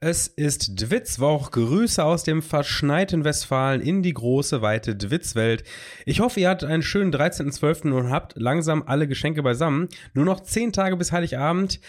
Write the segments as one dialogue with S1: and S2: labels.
S1: Es ist Dwitzwoch. Grüße aus dem verschneiten Westfalen in die große, weite Dwitzwelt. Ich hoffe, ihr hattet einen schönen 13.12. und habt langsam alle Geschenke beisammen. Nur noch 10 Tage bis Heiligabend.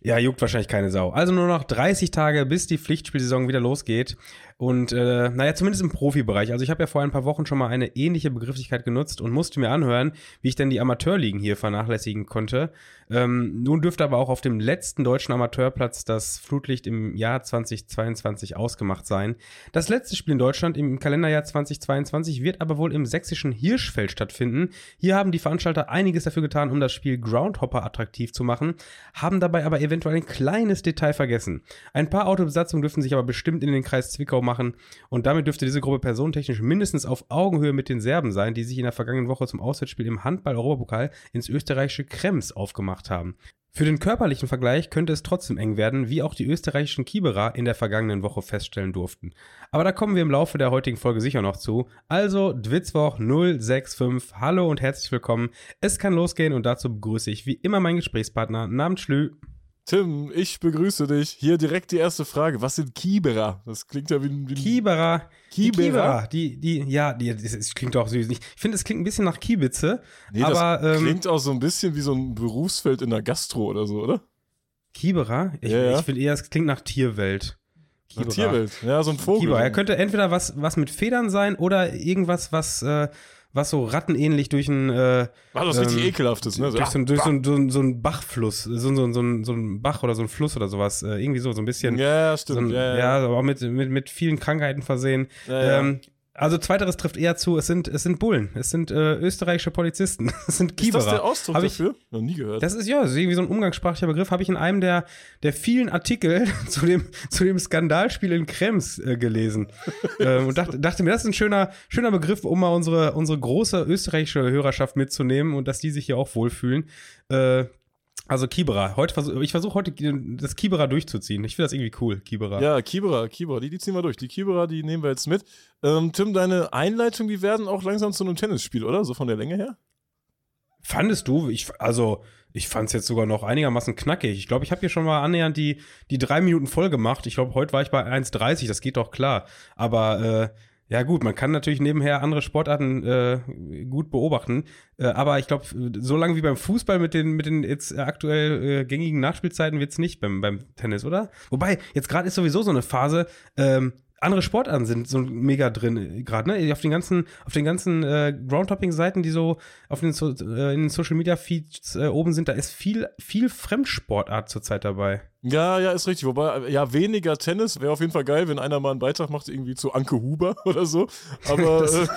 S1: Ja, juckt wahrscheinlich keine Sau. Also nur noch 30 Tage, bis die Pflichtspielsaison wieder losgeht. Und äh, naja, zumindest im Profibereich. Also ich habe ja vor ein paar Wochen schon mal eine ähnliche Begrifflichkeit genutzt und musste mir anhören, wie ich denn die Amateurligen hier vernachlässigen konnte. Ähm, nun dürfte aber auch auf dem letzten deutschen Amateurplatz das Flutlicht im Jahr 2022 ausgemacht sein. Das letzte Spiel in Deutschland im Kalenderjahr 2022 wird aber wohl im sächsischen Hirschfeld stattfinden. Hier haben die Veranstalter einiges dafür getan, um das Spiel Groundhopper attraktiv zu machen, haben dabei aber eventuell ein kleines Detail vergessen. Ein paar Autobesatzungen dürfen sich aber bestimmt in den Kreis Zwickau machen machen. Und damit dürfte diese Gruppe personentechnisch mindestens auf Augenhöhe mit den Serben sein, die sich in der vergangenen Woche zum Auswärtsspiel im Handball-Europapokal ins österreichische Krems aufgemacht haben. Für den körperlichen Vergleich könnte es trotzdem eng werden, wie auch die österreichischen Kieberer in der vergangenen Woche feststellen durften. Aber da kommen wir im Laufe der heutigen Folge sicher noch zu. Also Dwitzwoch 065, hallo und herzlich willkommen. Es kann losgehen und dazu begrüße ich wie immer meinen Gesprächspartner namens Schlü.
S2: Tim, ich begrüße dich. Hier direkt die erste Frage. Was sind Kieberer? Das klingt ja wie ein. Wie
S1: Kieberer. Kieberer. Kieberer. Die, die, ja, die, das, das klingt auch süß. Ich finde, es klingt ein bisschen nach Kiebitze. Nee, aber,
S2: das ähm, klingt auch so ein bisschen wie so ein Berufsfeld in der Gastro oder so, oder?
S1: Kieberer? Ich, ja, ja. ich finde eher, es klingt nach Tierwelt.
S2: Kieberer. Tierwelt, ja, so ein Vogel.
S1: Kieberer. Er könnte entweder was, was mit Federn sein oder irgendwas, was. Äh, was so rattenähnlich durch ein äh,
S2: War das ähm, richtig ekelhaftes, ne?
S1: So, durch, so, durch so, so, so ein Bachfluss, so, so, so, so ein Bach oder so ein Fluss oder sowas, äh, irgendwie so, so ein bisschen.
S2: Ja, stimmt.
S1: So ein,
S2: ja,
S1: ja, ja, aber mit, mit, mit vielen Krankheiten versehen. Ja, ja. Ähm, also zweiteres trifft eher zu, es sind, es sind Bullen, es sind äh, österreichische Polizisten, es sind Kieberer. Ist
S2: das der Ausdruck
S1: hab
S2: dafür? Noch nie gehört.
S1: Das ist ja, das ist irgendwie so ein umgangssprachlicher Begriff, habe ich in einem der, der vielen Artikel zu dem, zu dem Skandalspiel in Krems äh, gelesen. ähm, und dachte, dachte mir, das ist ein schöner, schöner Begriff, um mal unsere, unsere große österreichische Hörerschaft mitzunehmen und dass die sich hier auch wohlfühlen. Äh, also Kibera. Heute versuch, ich versuche heute das Kibera durchzuziehen. Ich finde das irgendwie cool, Kibera.
S2: Ja, Kibera, Kibera, die, die ziehen wir durch. Die Kibera, die nehmen wir jetzt mit. Ähm, Tim, deine Einleitung, die werden auch langsam zu einem Tennisspiel, oder? So von der Länge her?
S1: Fandest du? Ich, also, ich fand es jetzt sogar noch einigermaßen knackig. Ich glaube, ich habe hier schon mal annähernd die, die drei Minuten voll gemacht. Ich glaube, heute war ich bei 1,30, das geht doch klar. Aber äh, ja, gut, man kann natürlich nebenher andere Sportarten äh, gut beobachten. Äh, aber ich glaube, so lange wie beim Fußball mit den, mit den jetzt aktuell äh, gängigen Nachspielzeiten wird es nicht beim, beim Tennis, oder? Wobei, jetzt gerade ist sowieso so eine Phase, ähm, andere Sportarten sind so mega drin äh, gerade, ne? Auf den ganzen, auf den ganzen äh, Groundtopping-Seiten, die so auf den, so, äh, in den Social Media Feeds äh, oben sind, da ist viel, viel Fremdsportart zurzeit dabei.
S2: Ja, ja, ist richtig. Wobei, ja, weniger Tennis wäre auf jeden Fall geil, wenn einer mal einen Beitrag macht, irgendwie zu Anke Huber oder so. Aber das,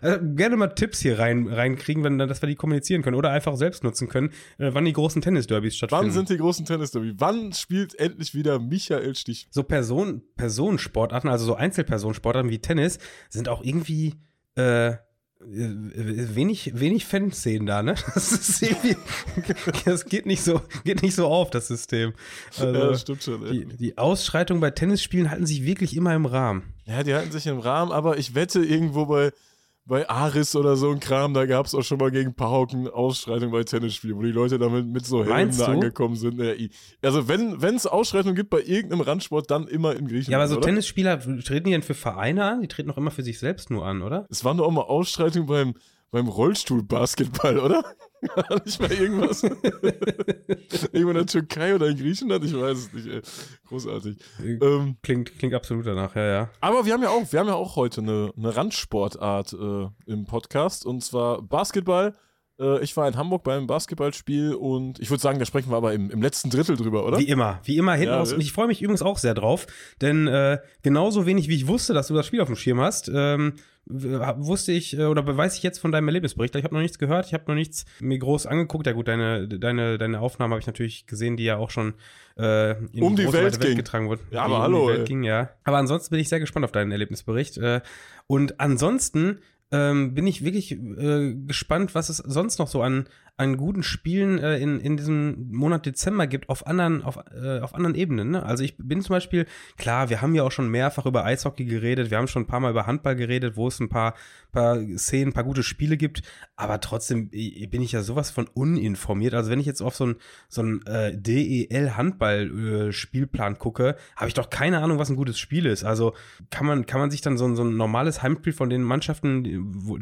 S1: also gerne mal Tipps hier rein reinkriegen, wenn, dass wir die kommunizieren können oder einfach selbst nutzen können, äh, wann die großen Tennis-Derbys stattfinden.
S2: Wann sind die großen Tennis-Derbys? Wann spielt endlich wieder Michael Stich?
S1: So Person, Personensportarten, also so Einzelpersonensportarten wie Tennis, sind auch irgendwie äh, wenig, wenig Fanszenen da, ne? Das ist irgendwie, das geht nicht so, geht nicht so auf, das System.
S2: Also, ja, das stimmt schon.
S1: Die, die Ausschreitungen bei Tennisspielen halten sich wirklich immer im Rahmen.
S2: Ja, die halten sich im Rahmen, aber ich wette irgendwo bei, bei Aris oder so ein Kram, da gab es auch schon mal gegen Pauken Ausschreitungen bei Tennisspielen, wo die Leute damit mit so Helmen da angekommen sind. Also wenn es Ausschreitungen gibt bei irgendeinem Randsport, dann immer in Griechenland.
S1: Ja, aber so
S2: oder?
S1: Tennisspieler treten die denn für Vereine an? Die treten doch immer für sich selbst nur an, oder?
S2: Es waren doch auch mal Ausschreitungen beim, beim Rollstuhlbasketball, oder? nicht mal irgendwas. Irgendwo in der Türkei oder in Griechenland, ich weiß es nicht, ey. Großartig.
S1: Ähm, klingt, klingt absolut danach, ja, ja.
S2: Aber wir haben ja auch, wir haben ja auch heute eine, eine Randsportart äh, im Podcast und zwar Basketball. Äh, ich war in Hamburg beim Basketballspiel und ich würde sagen, da sprechen wir aber im, im letzten Drittel drüber, oder?
S1: Wie immer, wie immer hinten ja, raus. Und ich freue mich übrigens auch sehr drauf, denn äh, genauso wenig wie ich wusste, dass du das Spiel auf dem Schirm hast, ähm, wusste ich äh, oder weiß ich jetzt von deinem Erlebnisbericht. Ich habe noch nichts gehört, ich habe noch nichts mir groß angeguckt. Ja gut, deine, deine, deine Aufnahme habe ich natürlich gesehen, die ja auch schon äh,
S2: in um die, die Welt, Welt
S1: getragen wurde.
S2: Ja, aber um hallo.
S1: Die Welt ging, ja. Aber ansonsten bin ich sehr gespannt auf deinen Erlebnisbericht. Äh, und ansonsten ähm, bin ich wirklich äh, gespannt, was es sonst noch so an, an guten Spielen äh, in, in diesem Monat Dezember gibt auf anderen, auf, äh, auf anderen Ebenen. Ne? Also ich bin zum Beispiel, klar, wir haben ja auch schon mehrfach über Eishockey geredet, wir haben schon ein paar Mal über Handball geredet, wo es ein paar, paar Szenen, ein paar gute Spiele gibt, aber trotzdem bin ich ja sowas von uninformiert. Also wenn ich jetzt auf so ein, so ein äh, DEL-Handball-Spielplan gucke, habe ich doch keine Ahnung, was ein gutes Spiel ist. Also kann man, kann man sich dann so, so ein normales Heimspiel von den Mannschaften,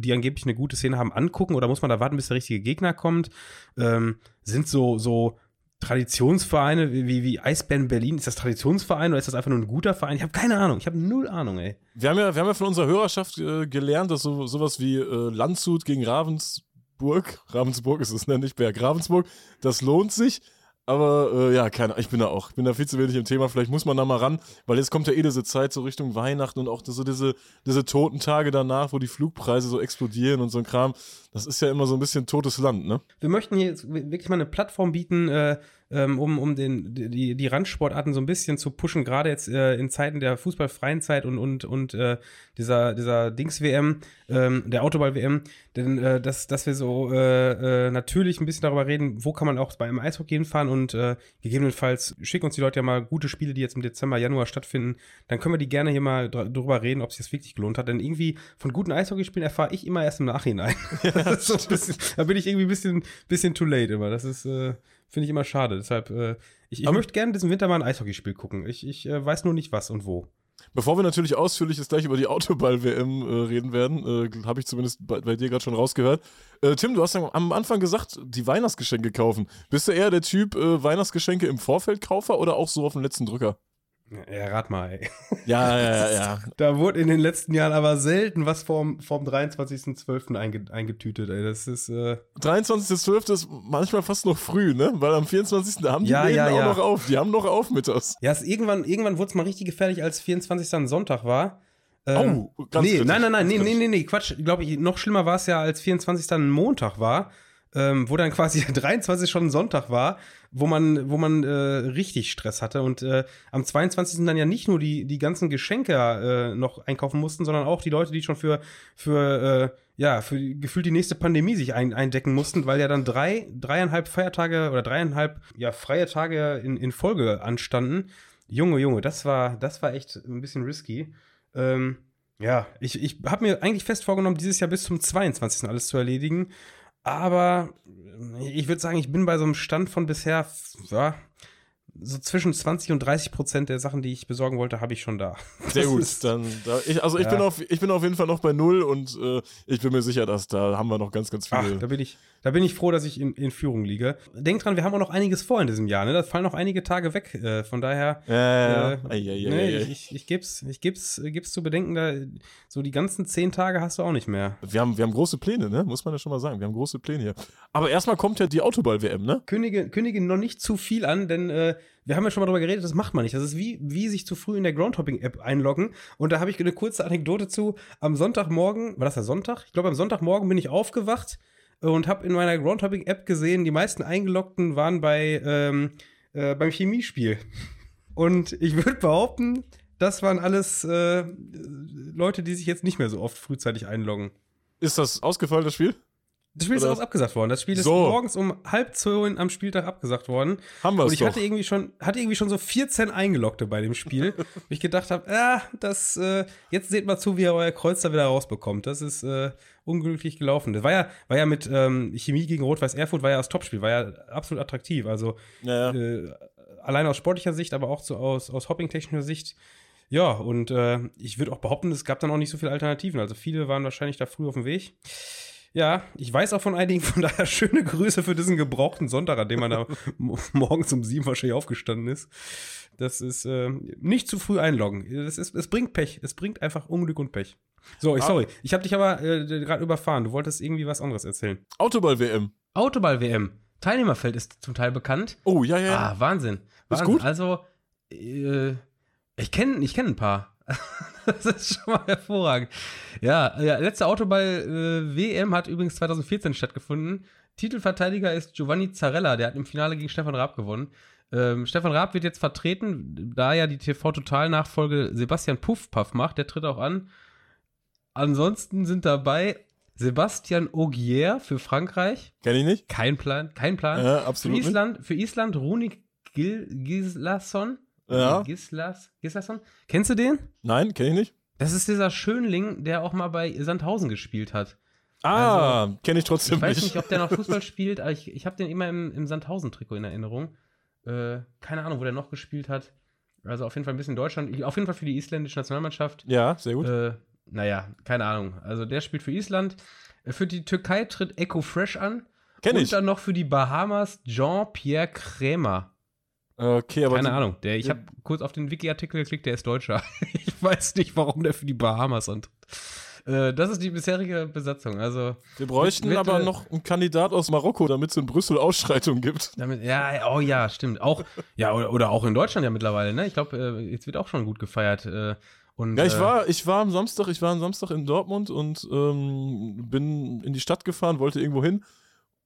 S1: die angeblich eine gute Szene haben, angucken oder muss man da warten, bis der richtige Gegner kommt? Ähm, sind so, so Traditionsvereine wie, wie Eisbären Berlin, ist das Traditionsverein oder ist das einfach nur ein guter Verein? Ich habe keine Ahnung, ich habe null Ahnung, ey.
S2: Wir haben ja, wir haben ja von unserer Hörerschaft äh, gelernt, dass so, sowas wie äh, Landshut gegen Ravensburg, Ravensburg ist es, ne, nicht Berg, Ravensburg, das lohnt sich. Aber äh, ja, keine ich bin da auch. Ich bin da viel zu wenig im Thema. Vielleicht muss man da mal ran, weil jetzt kommt ja eh diese Zeit so Richtung Weihnachten und auch so diese, diese toten Tage danach, wo die Flugpreise so explodieren und so ein Kram. Das ist ja immer so ein bisschen totes Land, ne?
S1: Wir möchten hier jetzt wirklich mal eine Plattform bieten, äh, ähm, um, um den, die, die Randsportarten so ein bisschen zu pushen, gerade jetzt äh, in Zeiten der fußballfreien Zeit und, und, und äh, dieser, dieser Dings-WM, ähm, der Autoball-WM, denn äh, dass, dass wir so äh, äh, natürlich ein bisschen darüber reden, wo kann man auch beim Eishockey hinfahren und äh, gegebenenfalls schicken uns die Leute ja mal gute Spiele, die jetzt im Dezember, Januar stattfinden, dann können wir die gerne hier mal drüber reden, ob sich das wirklich gelohnt hat, denn irgendwie von guten Eishockeyspielen erfahre ich immer erst im Nachhinein. so bisschen, da bin ich irgendwie ein bisschen, bisschen too late immer, das ist äh, finde ich immer schade. Deshalb, äh, ich, ich möchte gerne diesen Winter mal ein Eishockeyspiel gucken. Ich, ich äh, weiß nur nicht was und wo.
S2: Bevor wir natürlich ausführlich jetzt gleich über die Autoball-WM äh, reden werden, äh, habe ich zumindest bei, bei dir gerade schon rausgehört. Äh, Tim, du hast am Anfang gesagt, die Weihnachtsgeschenke kaufen. Bist du eher der Typ äh, Weihnachtsgeschenke im Vorfeldkaufer oder auch so auf den letzten Drücker?
S1: Ja, rat mal, ey.
S2: Ja, ja, ja.
S1: Da wurde in den letzten Jahren aber selten was vorm, vorm 23.12. Einge, eingetütet, ey. Das ist. Äh
S2: 23.12. ist manchmal fast noch früh, ne? Weil am 24. haben die
S1: ja, Läden ja,
S2: ja. auch noch auf. Die haben noch auf mittags.
S1: Ja, es, irgendwann, irgendwann wurde es mal richtig gefährlich, als 24. ein Sonntag war.
S2: Ähm, oh, ganz
S1: nee, kritisch, nein, nein, nein, nee, nee, nee, nee, Quatsch. Glaube ich, noch schlimmer war es ja, als 24. ein Montag war ähm, wo dann quasi 23 schon Sonntag war, wo man, wo man äh, richtig Stress hatte. Und äh, am 22. dann ja nicht nur die, die ganzen Geschenke äh, noch einkaufen mussten, sondern auch die Leute, die schon für, für äh, ja, für gefühlt die nächste Pandemie sich ein, eindecken mussten, weil ja dann drei, dreieinhalb Feiertage oder dreieinhalb ja, freie Tage in, in Folge anstanden. Junge, Junge, das war, das war echt ein bisschen risky. Ähm, ja, ich, ich habe mir eigentlich fest vorgenommen, dieses Jahr bis zum 22. alles zu erledigen. Aber ich würde sagen, ich bin bei so einem Stand von bisher, ja, so zwischen 20 und 30 Prozent der Sachen, die ich besorgen wollte, habe ich schon da.
S2: Sehr gut. Dann, da, ich, also ich, ja. bin auf, ich bin auf jeden Fall noch bei null und äh, ich bin mir sicher, dass da haben wir noch ganz, ganz viele.
S1: Ach, da bin ich, da bin ich froh, dass ich in, in Führung liege. Denkt dran, wir haben auch noch einiges vor in diesem Jahr. Ne? Da fallen noch einige Tage weg. Äh, von daher,
S2: ja,
S1: äh, ei, ei, ne, ich, ich, ich geb's, ich geb's, geb's zu bedenken, da so die ganzen zehn Tage hast du auch nicht mehr.
S2: Wir haben, wir haben große Pläne, ne? Muss man ja schon mal sagen. Wir haben große Pläne hier. Aber erstmal kommt ja die Autoball-WM, ne?
S1: Kündige, kündige noch nicht zu viel an, denn äh, wir haben ja schon mal darüber geredet, das macht man nicht. Das ist wie, wie sich zu früh in der Groundhopping-App einloggen. Und da habe ich eine kurze Anekdote zu. Am Sonntagmorgen, war das der Sonntag? Ich glaube, am Sonntagmorgen bin ich aufgewacht und habe in meiner Groundhopping-App gesehen, die meisten Eingeloggten waren bei, ähm, äh, beim Chemiespiel. Und ich würde behaupten, das waren alles äh, Leute, die sich jetzt nicht mehr so oft frühzeitig einloggen.
S2: Ist das ausgefallen, das Spiel?
S1: Das Spiel ist auch abgesagt worden. Das Spiel ist so. morgens um halb zehn am Spieltag abgesagt worden.
S2: Haben wir
S1: Und ich
S2: doch.
S1: hatte irgendwie schon, hatte irgendwie schon so 14 Eingeloggte bei dem Spiel. wo ich gedacht habe, ah, das, äh, jetzt seht mal zu, wie ihr euer Kreuz da wieder rausbekommt. Das ist äh, unglücklich gelaufen. Das war ja, war ja mit ähm, Chemie gegen Rot-Weiß Erfurt, war ja das Topspiel, war ja absolut attraktiv. Also
S2: ja,
S1: ja. Äh, allein aus sportlicher Sicht, aber auch so aus, aus hopping-technischer Sicht. Ja, und äh, ich würde auch behaupten, es gab dann auch nicht so viele Alternativen. Also viele waren wahrscheinlich da früh auf dem Weg. Ja, ich weiß auch von einigen, von daher schöne Grüße für diesen gebrauchten Sonntag, an dem man da morgens um sieben wahrscheinlich aufgestanden ist. Das ist äh, nicht zu früh einloggen. Das ist, es bringt Pech. Es bringt einfach Unglück und Pech. So, ich, ah. sorry. Ich habe dich aber äh, gerade überfahren. Du wolltest irgendwie was anderes erzählen.
S2: Autoball-WM.
S1: Autoball-WM. Teilnehmerfeld ist zum Teil bekannt.
S2: Oh, ja, ja.
S1: Ah, Wahnsinn. Wahnsinn.
S2: Ist gut?
S1: Also, äh, ich kenne ich kenn ein paar. das ist schon mal hervorragend. Ja, ja letzte Autoball-WM äh, hat übrigens 2014 stattgefunden. Titelverteidiger ist Giovanni Zarella, der hat im Finale gegen Stefan Raab gewonnen. Ähm, Stefan Raab wird jetzt vertreten, da ja die TV-Total-Nachfolge Sebastian Puffpaff macht, der tritt auch an. Ansonsten sind dabei Sebastian Ogier für Frankreich.
S2: Kenn ich nicht.
S1: Kein Plan, kein Plan.
S2: Ja, absolut.
S1: Für Island, für Island Runi Gil, Gislason.
S2: Ja.
S1: Gislas, Gislason. Kennst du den?
S2: Nein, kenn ich nicht.
S1: Das ist dieser Schönling, der auch mal bei Sandhausen gespielt hat.
S2: Ah, also, kenne ich trotzdem
S1: nicht. Ich weiß
S2: nicht,
S1: ob der noch Fußball spielt, aber ich, ich habe den immer im, im Sandhausen-Trikot in Erinnerung. Äh, keine Ahnung, wo der noch gespielt hat. Also auf jeden Fall ein bisschen Deutschland. Auf jeden Fall für die isländische Nationalmannschaft.
S2: Ja, sehr gut.
S1: Äh, naja, keine Ahnung. Also der spielt für Island. Äh, für die Türkei tritt Echo Fresh an.
S2: Kenn
S1: und
S2: ich.
S1: dann noch für die Bahamas Jean-Pierre Krämer.
S2: Okay, aber.
S1: Keine Ahnung. Der, ich habe kurz auf den Wiki-Artikel geklickt, der ist Deutscher. ich weiß nicht, warum der für die Bahamas antritt. Äh, das ist die bisherige Besatzung. Also,
S2: Wir bräuchten mit, aber noch einen Kandidat aus Marokko, damit es in Brüssel Ausschreitungen gibt.
S1: Damit, ja, oh ja, stimmt. Auch, ja, oder, oder auch in Deutschland ja mittlerweile, ne? Ich glaube, äh, jetzt wird auch schon gut gefeiert. Äh, und,
S2: ja, ich war, ich war am Samstag, ich war am Samstag in Dortmund und ähm, bin in die Stadt gefahren, wollte irgendwo hin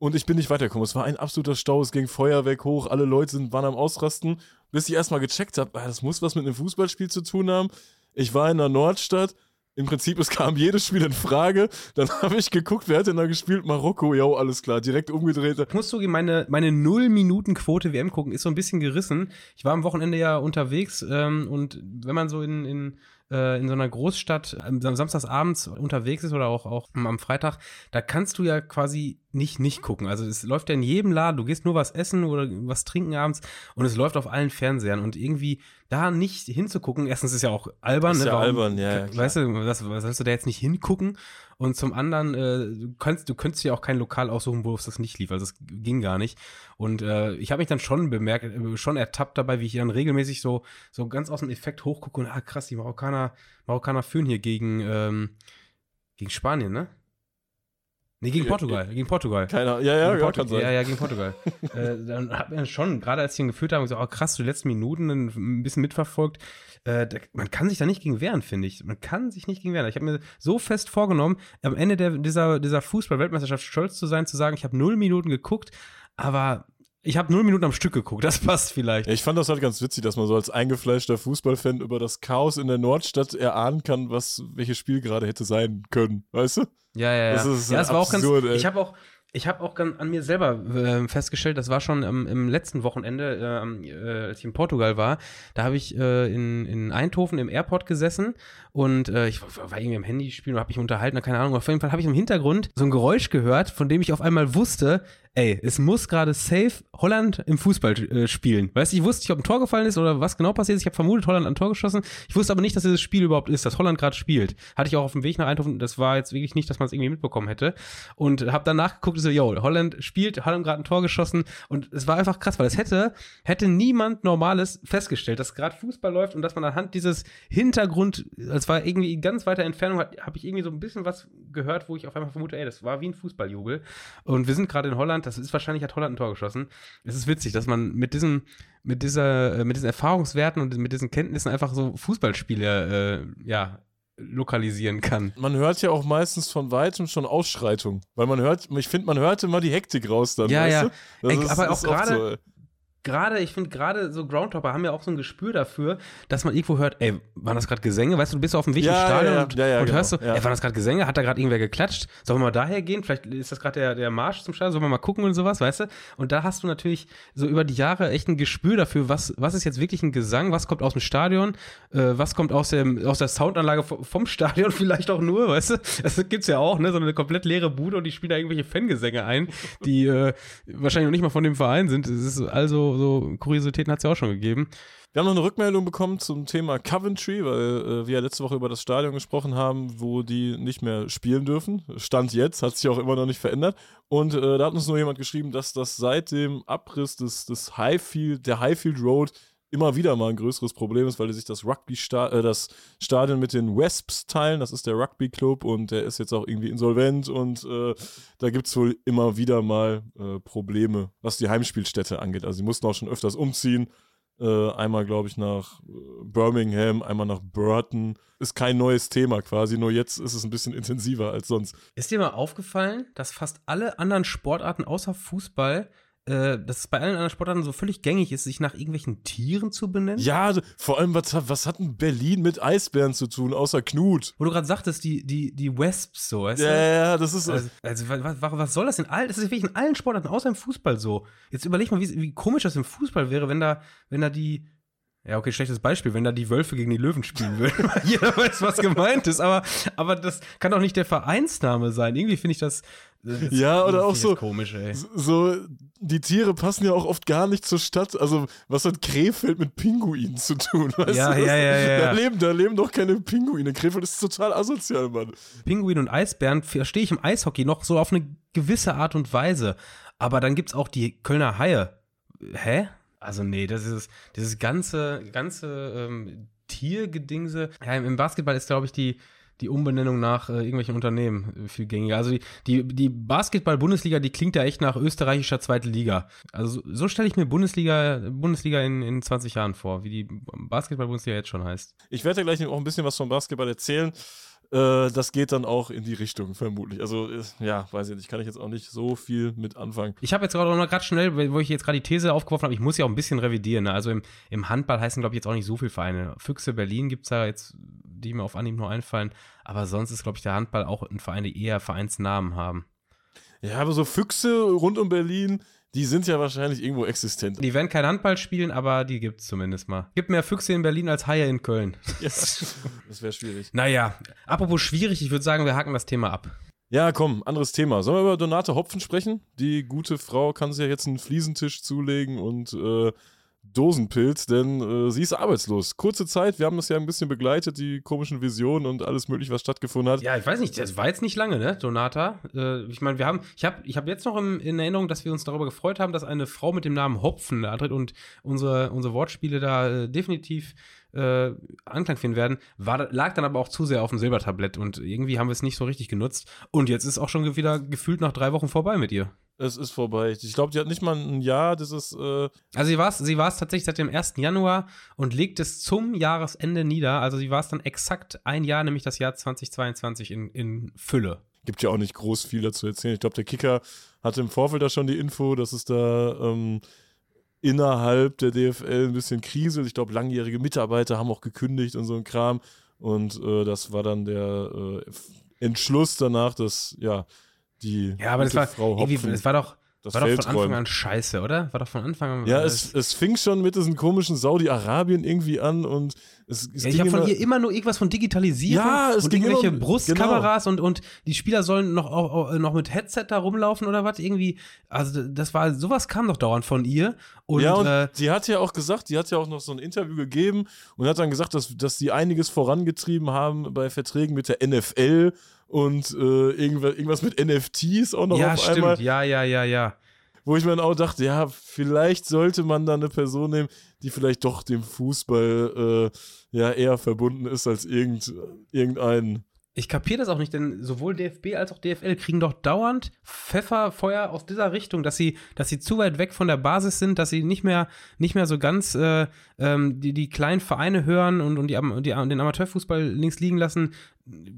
S2: und ich bin nicht weitergekommen. Es war ein absoluter Stau, es ging Feuerwerk hoch, alle Leute waren am Ausrasten, bis ich erstmal gecheckt habe, ah, das muss was mit einem Fußballspiel zu tun haben. Ich war in der Nordstadt, im Prinzip, es kam jedes Spiel in Frage. Dann habe ich geguckt, wer hat denn da gespielt? Marokko, ja, alles klar, direkt umgedreht.
S1: Ich muss zugeben, meine, meine Null-Minuten-Quote WM gucken ist so ein bisschen gerissen. Ich war am Wochenende ja unterwegs ähm, und wenn man so in, in äh, in so einer Großstadt am Samstagsabends unterwegs ist oder auch, auch am Freitag, da kannst du ja quasi nicht nicht gucken. Also es läuft ja in jedem Laden, du gehst nur was essen oder was trinken abends und es läuft auf allen Fernsehern und irgendwie da nicht hinzugucken, erstens ist ja auch albern,
S2: ist
S1: ne?
S2: ja
S1: Warum,
S2: albern, ja,
S1: ja Weißt du, was, was sollst du da jetzt nicht hingucken? Und zum anderen, äh, du, kannst, du könntest ja auch kein Lokal aussuchen, wo es das nicht lief. Also das ging gar nicht. Und äh, ich habe mich dann schon bemerkt, äh, schon ertappt dabei, wie ich dann regelmäßig so, so ganz aus dem Effekt hochgucke und ah krass, die Marokkaner, Marokkaner führen hier gegen, ähm, gegen Spanien, ne? Nee, gegen Portugal. Gegen Portugal.
S2: Keiner. Ja, ja,
S1: gegen
S2: ja,
S1: Portu
S2: sein.
S1: ja, ja, gegen Portugal. äh, dann hat man schon, gerade als die ihn geführt haben, gesagt, oh krass, die letzten Minuten ein bisschen mitverfolgt. Äh, da, man kann sich da nicht gegen wehren, finde ich. Man kann sich nicht gegen wehren. Ich habe mir so fest vorgenommen, am Ende der, dieser, dieser Fußball-Weltmeisterschaft stolz zu sein, zu sagen, ich habe null Minuten geguckt, aber ich habe null Minuten am Stück geguckt, das passt vielleicht.
S2: Ja, ich fand das halt ganz witzig, dass man so als eingefleischter Fußballfan über das Chaos in der Nordstadt erahnen kann, was welches Spiel gerade hätte sein können, weißt du?
S1: Ja, ja, ja.
S2: Das ist
S1: ja, es war auch ganz.
S2: ey.
S1: Ich habe auch, ich habe auch an mir selber äh, festgestellt, das war schon ähm, im letzten Wochenende, äh, äh, als ich in Portugal war, da habe ich äh, in, in Eindhoven im Airport gesessen und äh, ich war, war irgendwie am Handy spielen und habe mich unterhalten, keine Ahnung. Auf jeden Fall habe ich im Hintergrund so ein Geräusch gehört, von dem ich auf einmal wusste, ey, es muss gerade safe Holland im Fußball äh, spielen. Weißt du, ich wusste nicht, ob ein Tor gefallen ist oder was genau passiert ist. Ich habe vermutet, Holland ein Tor geschossen. Ich wusste aber nicht, dass dieses Spiel überhaupt ist, dass Holland gerade spielt. Hatte ich auch auf dem Weg nach Eindhoven. Das war jetzt wirklich nicht, dass man es irgendwie mitbekommen hätte. Und habe dann nachgeguckt und so, yo, Holland spielt, Holland gerade ein Tor geschossen. Und es war einfach krass, weil es hätte, hätte niemand Normales festgestellt, dass gerade Fußball läuft und dass man anhand dieses Hintergrund, es war irgendwie in ganz weiter Entfernung, habe ich irgendwie so ein bisschen was gehört, wo ich auf einmal vermute, ey, das war wie ein Fußballjubel. Und wir sind gerade in Holland, das ist wahrscheinlich, hat Holland ein Tor geschossen. Es ist witzig, dass man mit diesem, mit dieser, äh, mit diesen Erfahrungswerten und mit diesen Kenntnissen einfach so Fußballspiele, äh, ja, lokalisieren kann.
S2: Man hört ja auch meistens von weitem schon Ausschreitung. Weil man hört, ich finde, man hört immer die Hektik raus dann,
S1: Ja, ja. Ey, aber auch gerade-
S2: so.
S1: Gerade, ich finde gerade so Groundhopper haben ja auch so ein Gespür dafür, dass man irgendwo hört, ey, waren das gerade Gesänge? Weißt du, du bist auf dem Weg
S2: Ja,
S1: Stadion
S2: ja,
S1: und,
S2: Ja,
S1: und
S2: genau.
S1: hörst so, ey, waren das gerade Gesänge? Hat da gerade irgendwer geklatscht? Sollen wir mal daher gehen? Vielleicht ist das gerade der, der Marsch zum Stadion, sollen wir mal gucken und sowas, weißt du? Und da hast du natürlich so über die Jahre echt ein Gespür dafür, was, was ist jetzt wirklich ein Gesang, was kommt aus dem Stadion, äh, was kommt aus, dem, aus der Soundanlage vom, vom Stadion vielleicht auch nur, weißt du? Das gibt's ja auch, ne? So eine komplett leere Bude und die spielen da irgendwelche Fangesänge ein, die äh, wahrscheinlich noch nicht mal von dem Verein sind. Es ist also, so Kuriositäten hat's ja auch schon gegeben.
S2: Wir haben noch eine Rückmeldung bekommen zum Thema Coventry, weil äh, wir ja letzte Woche über das Stadion gesprochen haben, wo die nicht mehr spielen dürfen. Stand jetzt, hat sich auch immer noch nicht verändert. Und äh, da hat uns nur jemand geschrieben, dass das seit dem Abriss des, des Highfield, der Highfield Road immer wieder mal ein größeres Problem ist, weil die sich das Rugby äh, das Stadion mit den Wesps teilen. Das ist der Rugby Club und der ist jetzt auch irgendwie insolvent und äh, da gibt es wohl immer wieder mal äh, Probleme, was die Heimspielstätte angeht. Also sie mussten auch schon öfters umziehen. Äh, einmal, glaube ich, nach äh, Birmingham, einmal nach Burton. Ist kein neues Thema quasi, nur jetzt ist es ein bisschen intensiver als sonst.
S1: Ist dir mal aufgefallen, dass fast alle anderen Sportarten außer Fußball äh, dass es bei allen anderen Sportarten so völlig gängig ist, sich nach irgendwelchen Tieren zu benennen.
S2: Ja, also, vor allem, was, was hat denn Berlin mit Eisbären zu tun, außer Knut?
S1: Wo du gerade sagtest, die, die, die Wesps so, weißt
S2: ja, du? Ja, ja, das ist.
S1: Also, also was, was, soll das in all, das ist wirklich in allen Sportarten, außer im Fußball so. Jetzt überleg mal, wie, wie komisch das im Fußball wäre, wenn da, wenn da die, ja, okay, schlechtes Beispiel, wenn da die Wölfe gegen die Löwen spielen würden. Jeder weiß, was gemeint ist, aber, aber das kann doch nicht der Vereinsname sein. Irgendwie finde ich das. das
S2: ja, oder auch so.
S1: Komisch, ey.
S2: So, die Tiere passen ja auch oft gar nicht zur Stadt. Also, was hat Krefeld mit Pinguinen zu tun?
S1: Weißt ja, du, ja, ja, ja,
S2: Da leben, da leben doch keine Pinguine. Krefeld ist total asozial, Mann.
S1: Pinguin und Eisbären verstehe ich im Eishockey noch so auf eine gewisse Art und Weise. Aber dann gibt es auch die Kölner Haie. Hä? Also nee, das ist dieses ganze, ganze ähm, Tiergedingse. Ja, im Basketball ist, glaube ich, die, die Umbenennung nach äh, irgendwelchen Unternehmen äh, viel gängiger. Also die, die, die Basketball-Bundesliga, die klingt ja echt nach österreichischer zweite Liga. Also so, so stelle ich mir Bundesliga, Bundesliga in, in 20 Jahren vor, wie die Basketball-Bundesliga jetzt schon heißt.
S2: Ich werde gleich auch ein bisschen was vom Basketball erzählen. Äh, das geht dann auch in die Richtung, vermutlich. Also, ja, weiß ich nicht, kann ich jetzt auch nicht so viel mit anfangen.
S1: Ich habe jetzt gerade noch gerade schnell, wo ich jetzt gerade die These aufgeworfen habe, ich muss ja auch ein bisschen revidieren. Ne? Also im, im Handball heißen, glaube ich, jetzt auch nicht so viele Vereine. Füchse Berlin gibt es ja jetzt, die mir auf Anhieb nur einfallen. Aber sonst ist, glaube ich, der Handball auch ein Verein, die eher Vereinsnamen haben.
S2: Ja, aber so Füchse rund um Berlin, die sind ja wahrscheinlich irgendwo existent.
S1: Die werden kein Handball spielen, aber die gibt es zumindest mal. Gibt mehr Füchse in Berlin als Haie in Köln.
S2: Yes. das wäre schwierig.
S1: Naja, apropos schwierig, ich würde sagen, wir haken das Thema ab.
S2: Ja, komm, anderes Thema. Sollen wir über Donate Hopfen sprechen? Die gute Frau kann sich ja jetzt einen Fliesentisch zulegen und äh, Dosenpilz, denn äh, sie ist arbeitslos. Kurze Zeit, wir haben das ja ein bisschen begleitet, die komischen Visionen und alles mögliche, was stattgefunden hat.
S1: Ja, ich weiß nicht, das war jetzt nicht lange, ne, Donata? Äh, ich meine, wir haben, ich habe ich hab jetzt noch im, in Erinnerung, dass wir uns darüber gefreut haben, dass eine Frau mit dem Namen Hopfen antritt und unsere, unsere Wortspiele da äh, definitiv äh, Anklang finden werden, war, lag dann aber auch zu sehr auf dem Silbertablett und irgendwie haben wir es nicht so richtig genutzt. Und jetzt ist auch schon wieder gefühlt nach drei Wochen vorbei mit ihr.
S2: Es ist vorbei. Ich glaube, die hat nicht mal ein Jahr, das ist. Äh
S1: also sie war es sie tatsächlich seit dem 1. Januar und legt es zum Jahresende nieder. Also sie war es dann exakt ein Jahr, nämlich das Jahr 2022 in, in Fülle.
S2: Gibt ja auch nicht groß viel dazu erzählen. Ich glaube, der Kicker hatte im Vorfeld da schon die Info, dass es da ähm, innerhalb der DFL ein bisschen kriselt. Ich glaube, langjährige Mitarbeiter haben auch gekündigt und so ein Kram. Und äh, das war dann der äh, Entschluss danach, dass ja die
S1: ja, aber das war,
S2: Frau Hopfen,
S1: das war doch das war doch von Anfang an scheiße, oder? War doch von Anfang an.
S2: Ja, es, es fing schon mit diesem komischen Saudi-Arabien irgendwie an und es, es
S1: ja, ich habe von ihr immer nur irgendwas von Digitalisierung
S2: ja, es
S1: und
S2: ging
S1: irgendwelche
S2: immer,
S1: Brustkameras genau. und, und die Spieler sollen noch, auch, noch mit Headset da rumlaufen oder was irgendwie. Also das war, sowas kam doch dauernd von ihr. Und,
S2: ja, und
S1: äh,
S2: sie hat ja auch gesagt, sie hat ja auch noch so ein Interview gegeben und hat dann gesagt, dass, dass sie einiges vorangetrieben haben bei Verträgen mit der NFL und äh, irgendwas, mit NFTs auch noch
S1: ja,
S2: auf
S1: stimmt.
S2: einmal.
S1: Ja, ja, ja, ja
S2: wo ich mir dann auch dachte, ja, vielleicht sollte man da eine Person nehmen, die vielleicht doch dem Fußball äh, ja eher verbunden ist als irgend, irgendein
S1: ich kapiere das auch nicht, denn sowohl DFB als auch DFL kriegen doch dauernd Pfefferfeuer aus dieser Richtung, dass sie, dass sie zu weit weg von der Basis sind, dass sie nicht mehr, nicht mehr so ganz äh, ähm, die, die kleinen Vereine hören und, und, die, die, den Amateurfußball links liegen lassen.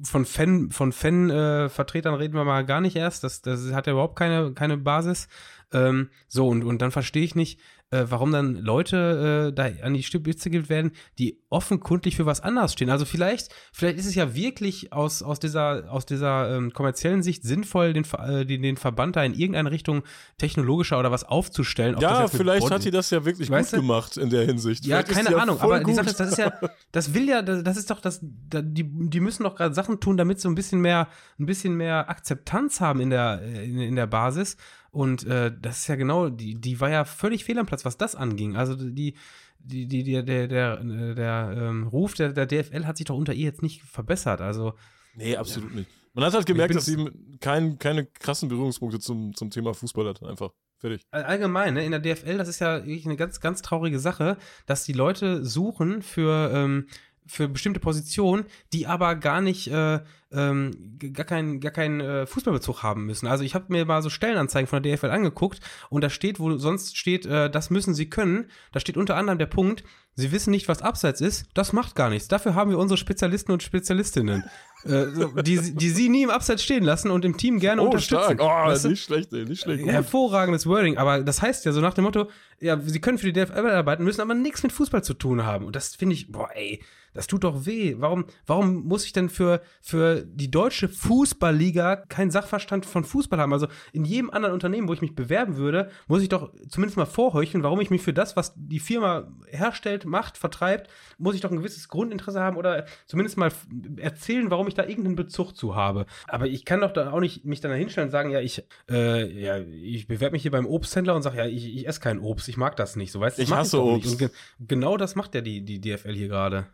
S1: Von Fan, von Fan-Vertretern äh, reden wir mal gar nicht erst. Das, das hat ja überhaupt keine, keine Basis. Ähm, so, und, und dann verstehe ich nicht, äh, warum dann Leute äh, da an die Spitze gewählt werden, die offenkundig für was anderes stehen. Also vielleicht, vielleicht ist es ja wirklich aus, aus dieser, aus dieser ähm, kommerziellen Sicht sinnvoll, den, äh, den, den Verband da in irgendeine Richtung technologischer oder was aufzustellen.
S2: Ja, vielleicht hat die das ja wirklich gut du? gemacht in der Hinsicht.
S1: Ja,
S2: vielleicht
S1: keine Ahnung, aber
S2: gut.
S1: die Sache ist, das ist ja, das will ja, das ist doch das, die, die müssen doch gerade Sachen tun, damit sie ein bisschen mehr, ein bisschen mehr Akzeptanz haben in der, in, in der Basis. Und äh, das ist ja genau, die, die war ja völlig fehl am Platz, was das anging. Also die, die, die, der, der, der, der ähm, Ruf der, der DFL hat sich doch unter ihr jetzt nicht verbessert. Also.
S2: Nee, absolut ja. nicht. Man hat halt gemerkt, dass sie kein, keine krassen Berührungspunkte zum, zum Thema Fußball hat. Einfach. Fertig.
S1: Allgemein, ne? in der DFL, das ist ja wirklich eine ganz, ganz traurige Sache, dass die Leute suchen für, ähm, für bestimmte Positionen, die aber gar nicht, äh, ähm, gar keinen gar keinen äh, Fußballbezug haben müssen. Also ich habe mir mal so Stellenanzeigen von der DFL angeguckt und da steht, wo sonst steht, äh, das müssen sie können, da steht unter anderem der Punkt, Sie wissen nicht, was Abseits ist. Das macht gar nichts. Dafür haben wir unsere Spezialisten und Spezialistinnen, äh, die, die sie nie im Abseits stehen lassen und im Team gerne
S2: oh,
S1: unterstützen.
S2: Stark. Oh, weißt du? nicht schlecht, ey, nicht schlecht.
S1: Hervorragendes Wording, aber das heißt ja so nach dem Motto, ja, sie können für die DFL arbeiten, müssen aber nichts mit Fußball zu tun haben. Und das finde ich, boah, ey, das tut doch weh. Warum, warum muss ich denn für, für die deutsche Fußballliga keinen Sachverstand von Fußball haben? Also in jedem anderen Unternehmen, wo ich mich bewerben würde, muss ich doch zumindest mal vorheucheln, warum ich mich für das, was die Firma herstellt, macht, vertreibt, muss ich doch ein gewisses Grundinteresse haben oder zumindest mal erzählen, warum ich da irgendeinen Bezug zu habe. Aber ich kann doch da auch nicht mich dann hinstellen und sagen, ja, ich, äh, ja, ich bewerbe mich hier beim Obsthändler und sage, ja, ich, ich esse keinen Obst, ich mag das nicht. So weißt
S2: ich hasse Obst. Und
S1: ge genau das macht ja die, die DFL hier gerade.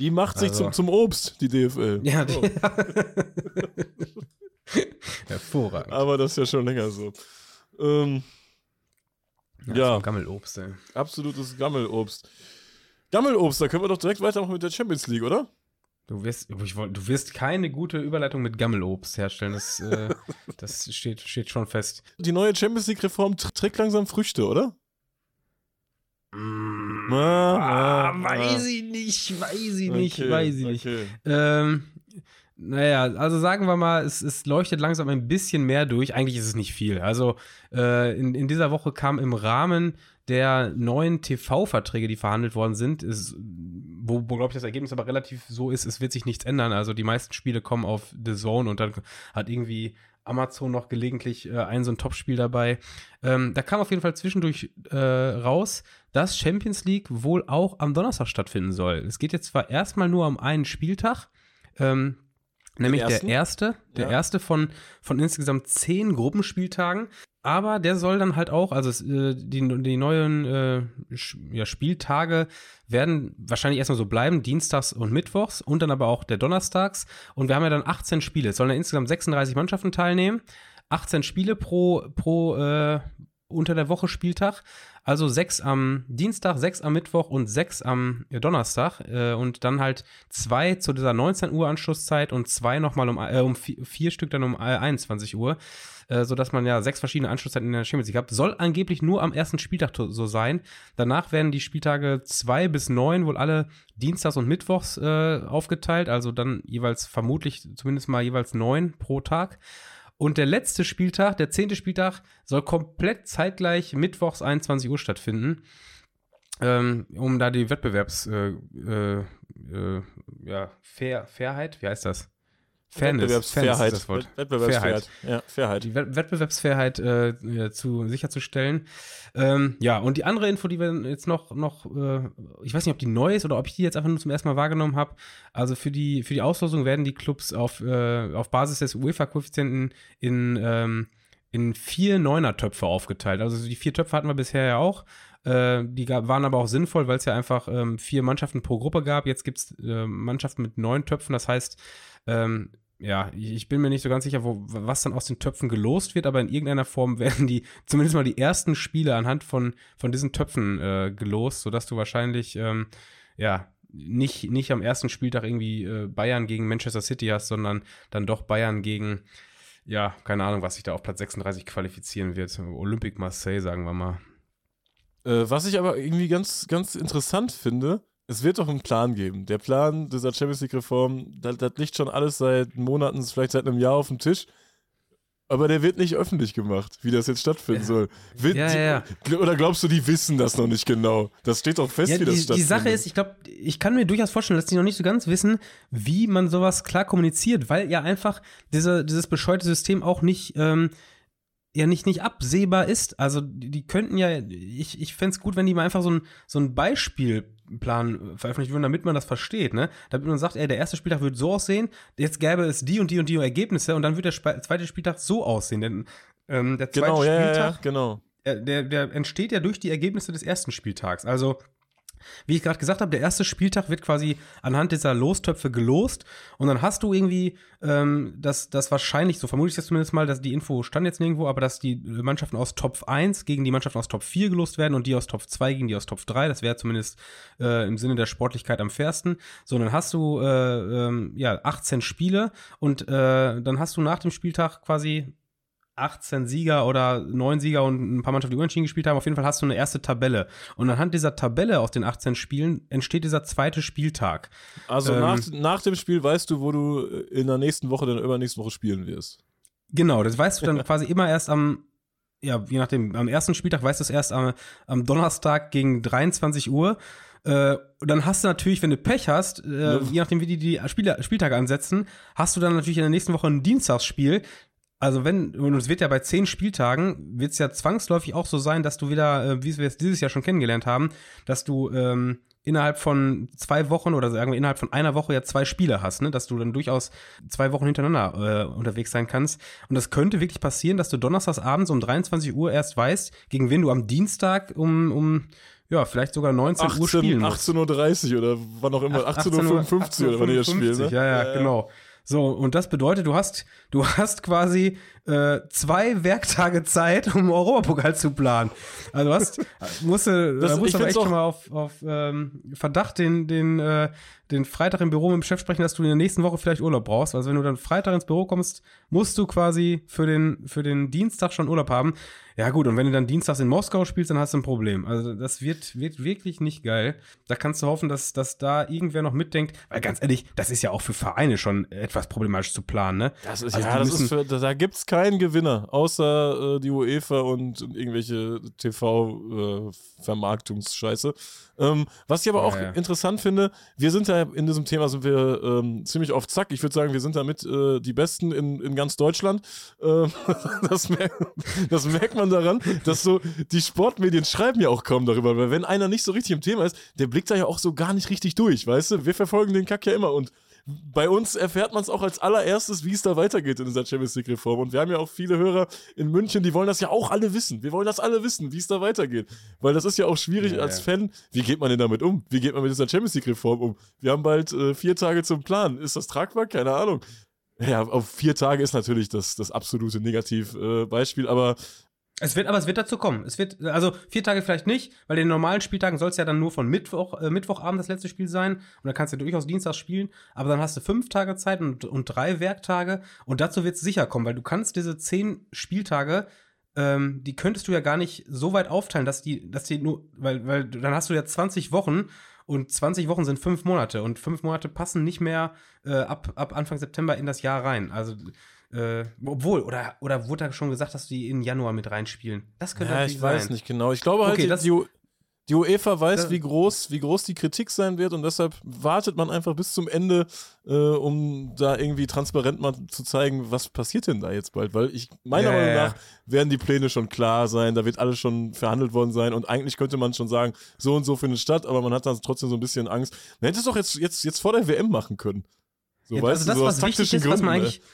S2: Die macht sich also. zum, zum Obst, die DFL.
S1: Ja, die, oh. Hervorragend.
S2: Aber das ist ja schon länger so. Ähm,
S1: ja. ja. Gammelobst, ey.
S2: Absolutes Gammelobst. Gammelobst, da können wir doch direkt weitermachen mit der Champions League, oder?
S1: Du wirst, ich wollt, du wirst keine gute Überleitung mit Gammelobst herstellen. Das, äh, das steht, steht schon fest.
S2: Die neue Champions League-Reform trägt langsam Früchte, oder?
S1: Mm, ah, ah, weiß ich nicht, weiß ich nicht, okay, weiß ich nicht. Okay. Ähm, naja, also sagen wir mal, es, es leuchtet langsam ein bisschen mehr durch. Eigentlich ist es nicht viel. Also äh, in, in dieser Woche kam im Rahmen der neuen TV-Verträge, die verhandelt worden sind, ist, wo, wo glaube ich das Ergebnis aber relativ so ist, es wird sich nichts ändern. Also die meisten Spiele kommen auf The Zone und dann hat irgendwie Amazon noch gelegentlich äh, ein so ein Topspiel dabei. Ähm, da kam auf jeden Fall zwischendurch äh, raus, dass Champions League wohl auch am Donnerstag stattfinden soll. Es geht jetzt zwar erstmal nur um einen Spieltag, ähm, nämlich der erste, der ja. erste von, von insgesamt zehn Gruppenspieltagen. Aber der soll dann halt auch, also äh, die, die neuen äh, ja, Spieltage werden wahrscheinlich erstmal so bleiben, Dienstags und Mittwochs und dann aber auch der Donnerstags. Und wir haben ja dann 18 Spiele. Es sollen ja insgesamt 36 Mannschaften teilnehmen. 18 Spiele pro, pro äh, unter der Woche Spieltag. Also sechs am Dienstag, sechs am Mittwoch und sechs am Donnerstag. Äh, und dann halt zwei zu dieser 19 Uhr Anschlusszeit und zwei nochmal um, äh, um vier, vier, Stück dann um 21 Uhr äh, sodass man ja sechs verschiedene Anschlusszeiten in der Champions League hat. Soll angeblich nur am ersten Spieltag so sein. Danach werden die Spieltage zwei bis neun wohl alle Dienstags und Mittwochs äh, aufgeteilt, also dann jeweils vermutlich zumindest mal jeweils neun pro Tag. Und der letzte Spieltag, der zehnte Spieltag, soll komplett zeitgleich mittwochs 21 Uhr stattfinden. Ähm, um da die Wettbewerbs äh, äh, äh ja, Fair, Fairheit, wie heißt das?
S2: Fairness, Wettbewerbsfairheit. Fairness
S1: das Wettbewerbsfairheit. Ja, Fairheit. Die Wettbewerbsfairheit äh, zu, sicherzustellen. Ähm, ja, und die andere Info, die wir jetzt noch, noch äh, ich weiß nicht, ob die neu ist oder ob ich die jetzt einfach nur zum ersten Mal wahrgenommen habe. Also für die, für die Auslosung werden die Clubs auf, äh, auf Basis des UEFA-Koeffizienten in, ähm, in vier Neuner-Töpfe aufgeteilt. Also die vier Töpfe hatten wir bisher ja auch. Äh, die gab, waren aber auch sinnvoll, weil es ja einfach ähm, vier Mannschaften pro Gruppe gab. Jetzt gibt es äh, Mannschaften mit neun Töpfen. Das heißt, ähm, ja, ich bin mir nicht so ganz sicher, wo, was dann aus den Töpfen gelost wird, aber in irgendeiner Form werden die, zumindest mal die ersten Spiele anhand von, von diesen Töpfen äh, gelost, sodass du wahrscheinlich, ähm, ja, nicht, nicht am ersten Spieltag irgendwie äh, Bayern gegen Manchester City hast, sondern dann doch Bayern gegen, ja, keine Ahnung, was sich da auf Platz 36 qualifizieren wird. Olympique Marseille, sagen wir mal.
S2: Äh, was ich aber irgendwie ganz, ganz interessant finde, es wird doch einen Plan geben. Der Plan dieser Champions League-Reform, das, das liegt schon alles seit Monaten, vielleicht seit einem Jahr auf dem Tisch. Aber der wird nicht öffentlich gemacht, wie das jetzt stattfinden ja. soll. Wird,
S1: ja, ja,
S2: die, oder glaubst du, die wissen das noch nicht genau? Das steht doch fest, wie das stattfindet.
S1: Die Sache ist, ich glaube, ich kann mir durchaus vorstellen, dass die noch nicht so ganz wissen, wie man sowas klar kommuniziert, weil ja einfach diese, dieses bescheuerte System auch nicht ähm, ja nicht, nicht absehbar ist. Also die, die könnten ja, ich, ich fände es gut, wenn die mal einfach so ein, so ein Beispielplan veröffentlichen würden, damit man das versteht, ne? Damit man sagt, ey, der erste Spieltag wird so aussehen, jetzt gäbe es die und die und die Ergebnisse und dann wird der Sp zweite Spieltag so aussehen. Denn ähm, der zweite
S2: genau,
S1: Spieltag,
S2: ja, ja, genau.
S1: Der, der entsteht ja durch die Ergebnisse des ersten Spieltags. Also wie ich gerade gesagt habe, der erste Spieltag wird quasi anhand dieser Lostöpfe gelost und dann hast du irgendwie ähm, das, das wahrscheinlich, so vermute ich das zumindest mal, dass die Info stand jetzt nirgendwo, aber dass die Mannschaften aus Top 1 gegen die Mannschaften aus Top 4 gelost werden und die aus Top 2 gegen die aus Top 3, das wäre zumindest äh, im Sinne der Sportlichkeit am fairsten. So, dann hast du äh, ähm, ja 18 Spiele und äh, dann hast du nach dem Spieltag quasi 18 Sieger oder 9 Sieger und ein paar Mannschaften, die unentschieden gespielt haben. Auf jeden Fall hast du eine erste Tabelle. Und anhand dieser Tabelle aus den 18 Spielen entsteht dieser zweite Spieltag.
S2: Also ähm, nach, nach dem Spiel weißt du, wo du in der nächsten Woche, dann übernächsten Woche spielen wirst.
S1: Genau, das weißt du dann quasi immer erst am, ja, je nachdem, am ersten Spieltag weißt du es erst am, am Donnerstag gegen 23 Uhr. Äh, und dann hast du natürlich, wenn du Pech hast, äh, ja. je nachdem, wie die die Spiel Spieltage ansetzen, hast du dann natürlich in der nächsten Woche ein Dienstagsspiel. Also wenn, und es wird ja bei zehn Spieltagen, wird es ja zwangsläufig auch so sein, dass du wieder, äh, wie wir es dieses Jahr schon kennengelernt haben, dass du ähm, innerhalb von zwei Wochen oder sagen wir innerhalb von einer Woche ja zwei Spiele hast, ne? dass du dann durchaus zwei Wochen hintereinander äh, unterwegs sein kannst. Und das könnte wirklich passieren, dass du donnerstags abends um 23 Uhr erst weißt, gegen wen du am Dienstag um, um ja, vielleicht sogar 19 18, Uhr spielen
S2: 18.30 Uhr oder wann auch immer, 18.55 Uhr oder wann ihr das spielt, ne?
S1: Ja, ja, genau. So, und das bedeutet, du hast, du hast quasi äh, zwei Werktage Zeit, um Europapokal zu planen. Also du hast, musst du, das, musst aber echt schon mal auf, auf ähm, Verdacht den, den, äh, den Freitag im Büro mit dem Chef sprechen, dass du in der nächsten Woche vielleicht Urlaub brauchst. Also wenn du dann Freitag ins Büro kommst, musst du quasi für den, für den Dienstag schon Urlaub haben. Ja gut, und wenn du dann dienstags in Moskau spielst, dann hast du ein Problem. Also das wird, wird wirklich nicht geil. Da kannst du hoffen, dass, dass da irgendwer noch mitdenkt. Weil ganz ehrlich, das ist ja auch für Vereine schon etwas problematisch zu planen, ne?
S2: Das ist, also ja, das ist für, da gibt's keinen Gewinner, außer äh, die UEFA und, und irgendwelche TV-Vermarktungsscheiße. Äh, ähm, was ich aber auch ja. interessant finde, wir sind ja in diesem Thema sind wir ähm, ziemlich auf Zack. Ich würde sagen, wir sind damit äh, die Besten in, in ganz Deutschland. Ähm, das, mer das merkt man daran, dass so die Sportmedien schreiben ja auch kaum darüber, weil wenn einer nicht so richtig im Thema ist, der blickt da ja auch so gar nicht richtig durch, weißt du? Wir verfolgen den Kack ja immer und bei uns erfährt man es auch als allererstes, wie es da weitergeht in dieser Champions League-Reform. Und wir haben ja auch viele Hörer in München, die wollen das ja auch alle wissen. Wir wollen das alle wissen, wie es da weitergeht. Weil das ist ja auch schwierig ja, als ja. Fan. Wie geht man denn damit um? Wie geht man mit dieser Champions League-Reform um? Wir haben bald äh, vier Tage zum Plan. Ist das tragbar? Keine Ahnung. Ja, auf vier Tage ist natürlich das, das absolute Negativbeispiel, äh, aber
S1: es wird, aber es wird dazu kommen. Es wird, also vier Tage vielleicht nicht, weil den normalen Spieltagen soll es ja dann nur von Mittwoch, äh, Mittwochabend das letzte Spiel sein. Und dann kannst du durchaus Dienstag spielen. Aber dann hast du fünf Tage Zeit und, und drei Werktage. Und dazu wird es sicher kommen, weil du kannst diese zehn Spieltage, ähm, die könntest du ja gar nicht so weit aufteilen, dass die, dass die nur, weil, weil dann hast du ja 20 Wochen und 20 Wochen sind fünf Monate. Und fünf Monate passen nicht mehr äh, ab, ab Anfang September in das Jahr rein. Also äh, obwohl, oder, oder wurde da schon gesagt, dass die in Januar mit reinspielen?
S2: Das könnte ja, ich weiß nicht genau. Ich glaube halt, okay, die, die, die UEFA weiß, wie groß, wie groß die Kritik sein wird und deshalb wartet man einfach bis zum Ende, äh, um da irgendwie transparent mal zu zeigen, was passiert denn da jetzt bald. Weil ich, meiner ja, Meinung nach, werden die Pläne schon klar sein, da wird alles schon verhandelt worden sein und eigentlich könnte man schon sagen, so und so findet statt, aber man hat dann trotzdem so ein bisschen Angst. Man hätte es doch jetzt, jetzt, jetzt vor der WM machen können.
S1: So, ja, weißt also das, du, so was wichtig ist, Gründen, was man eigentlich. Ne?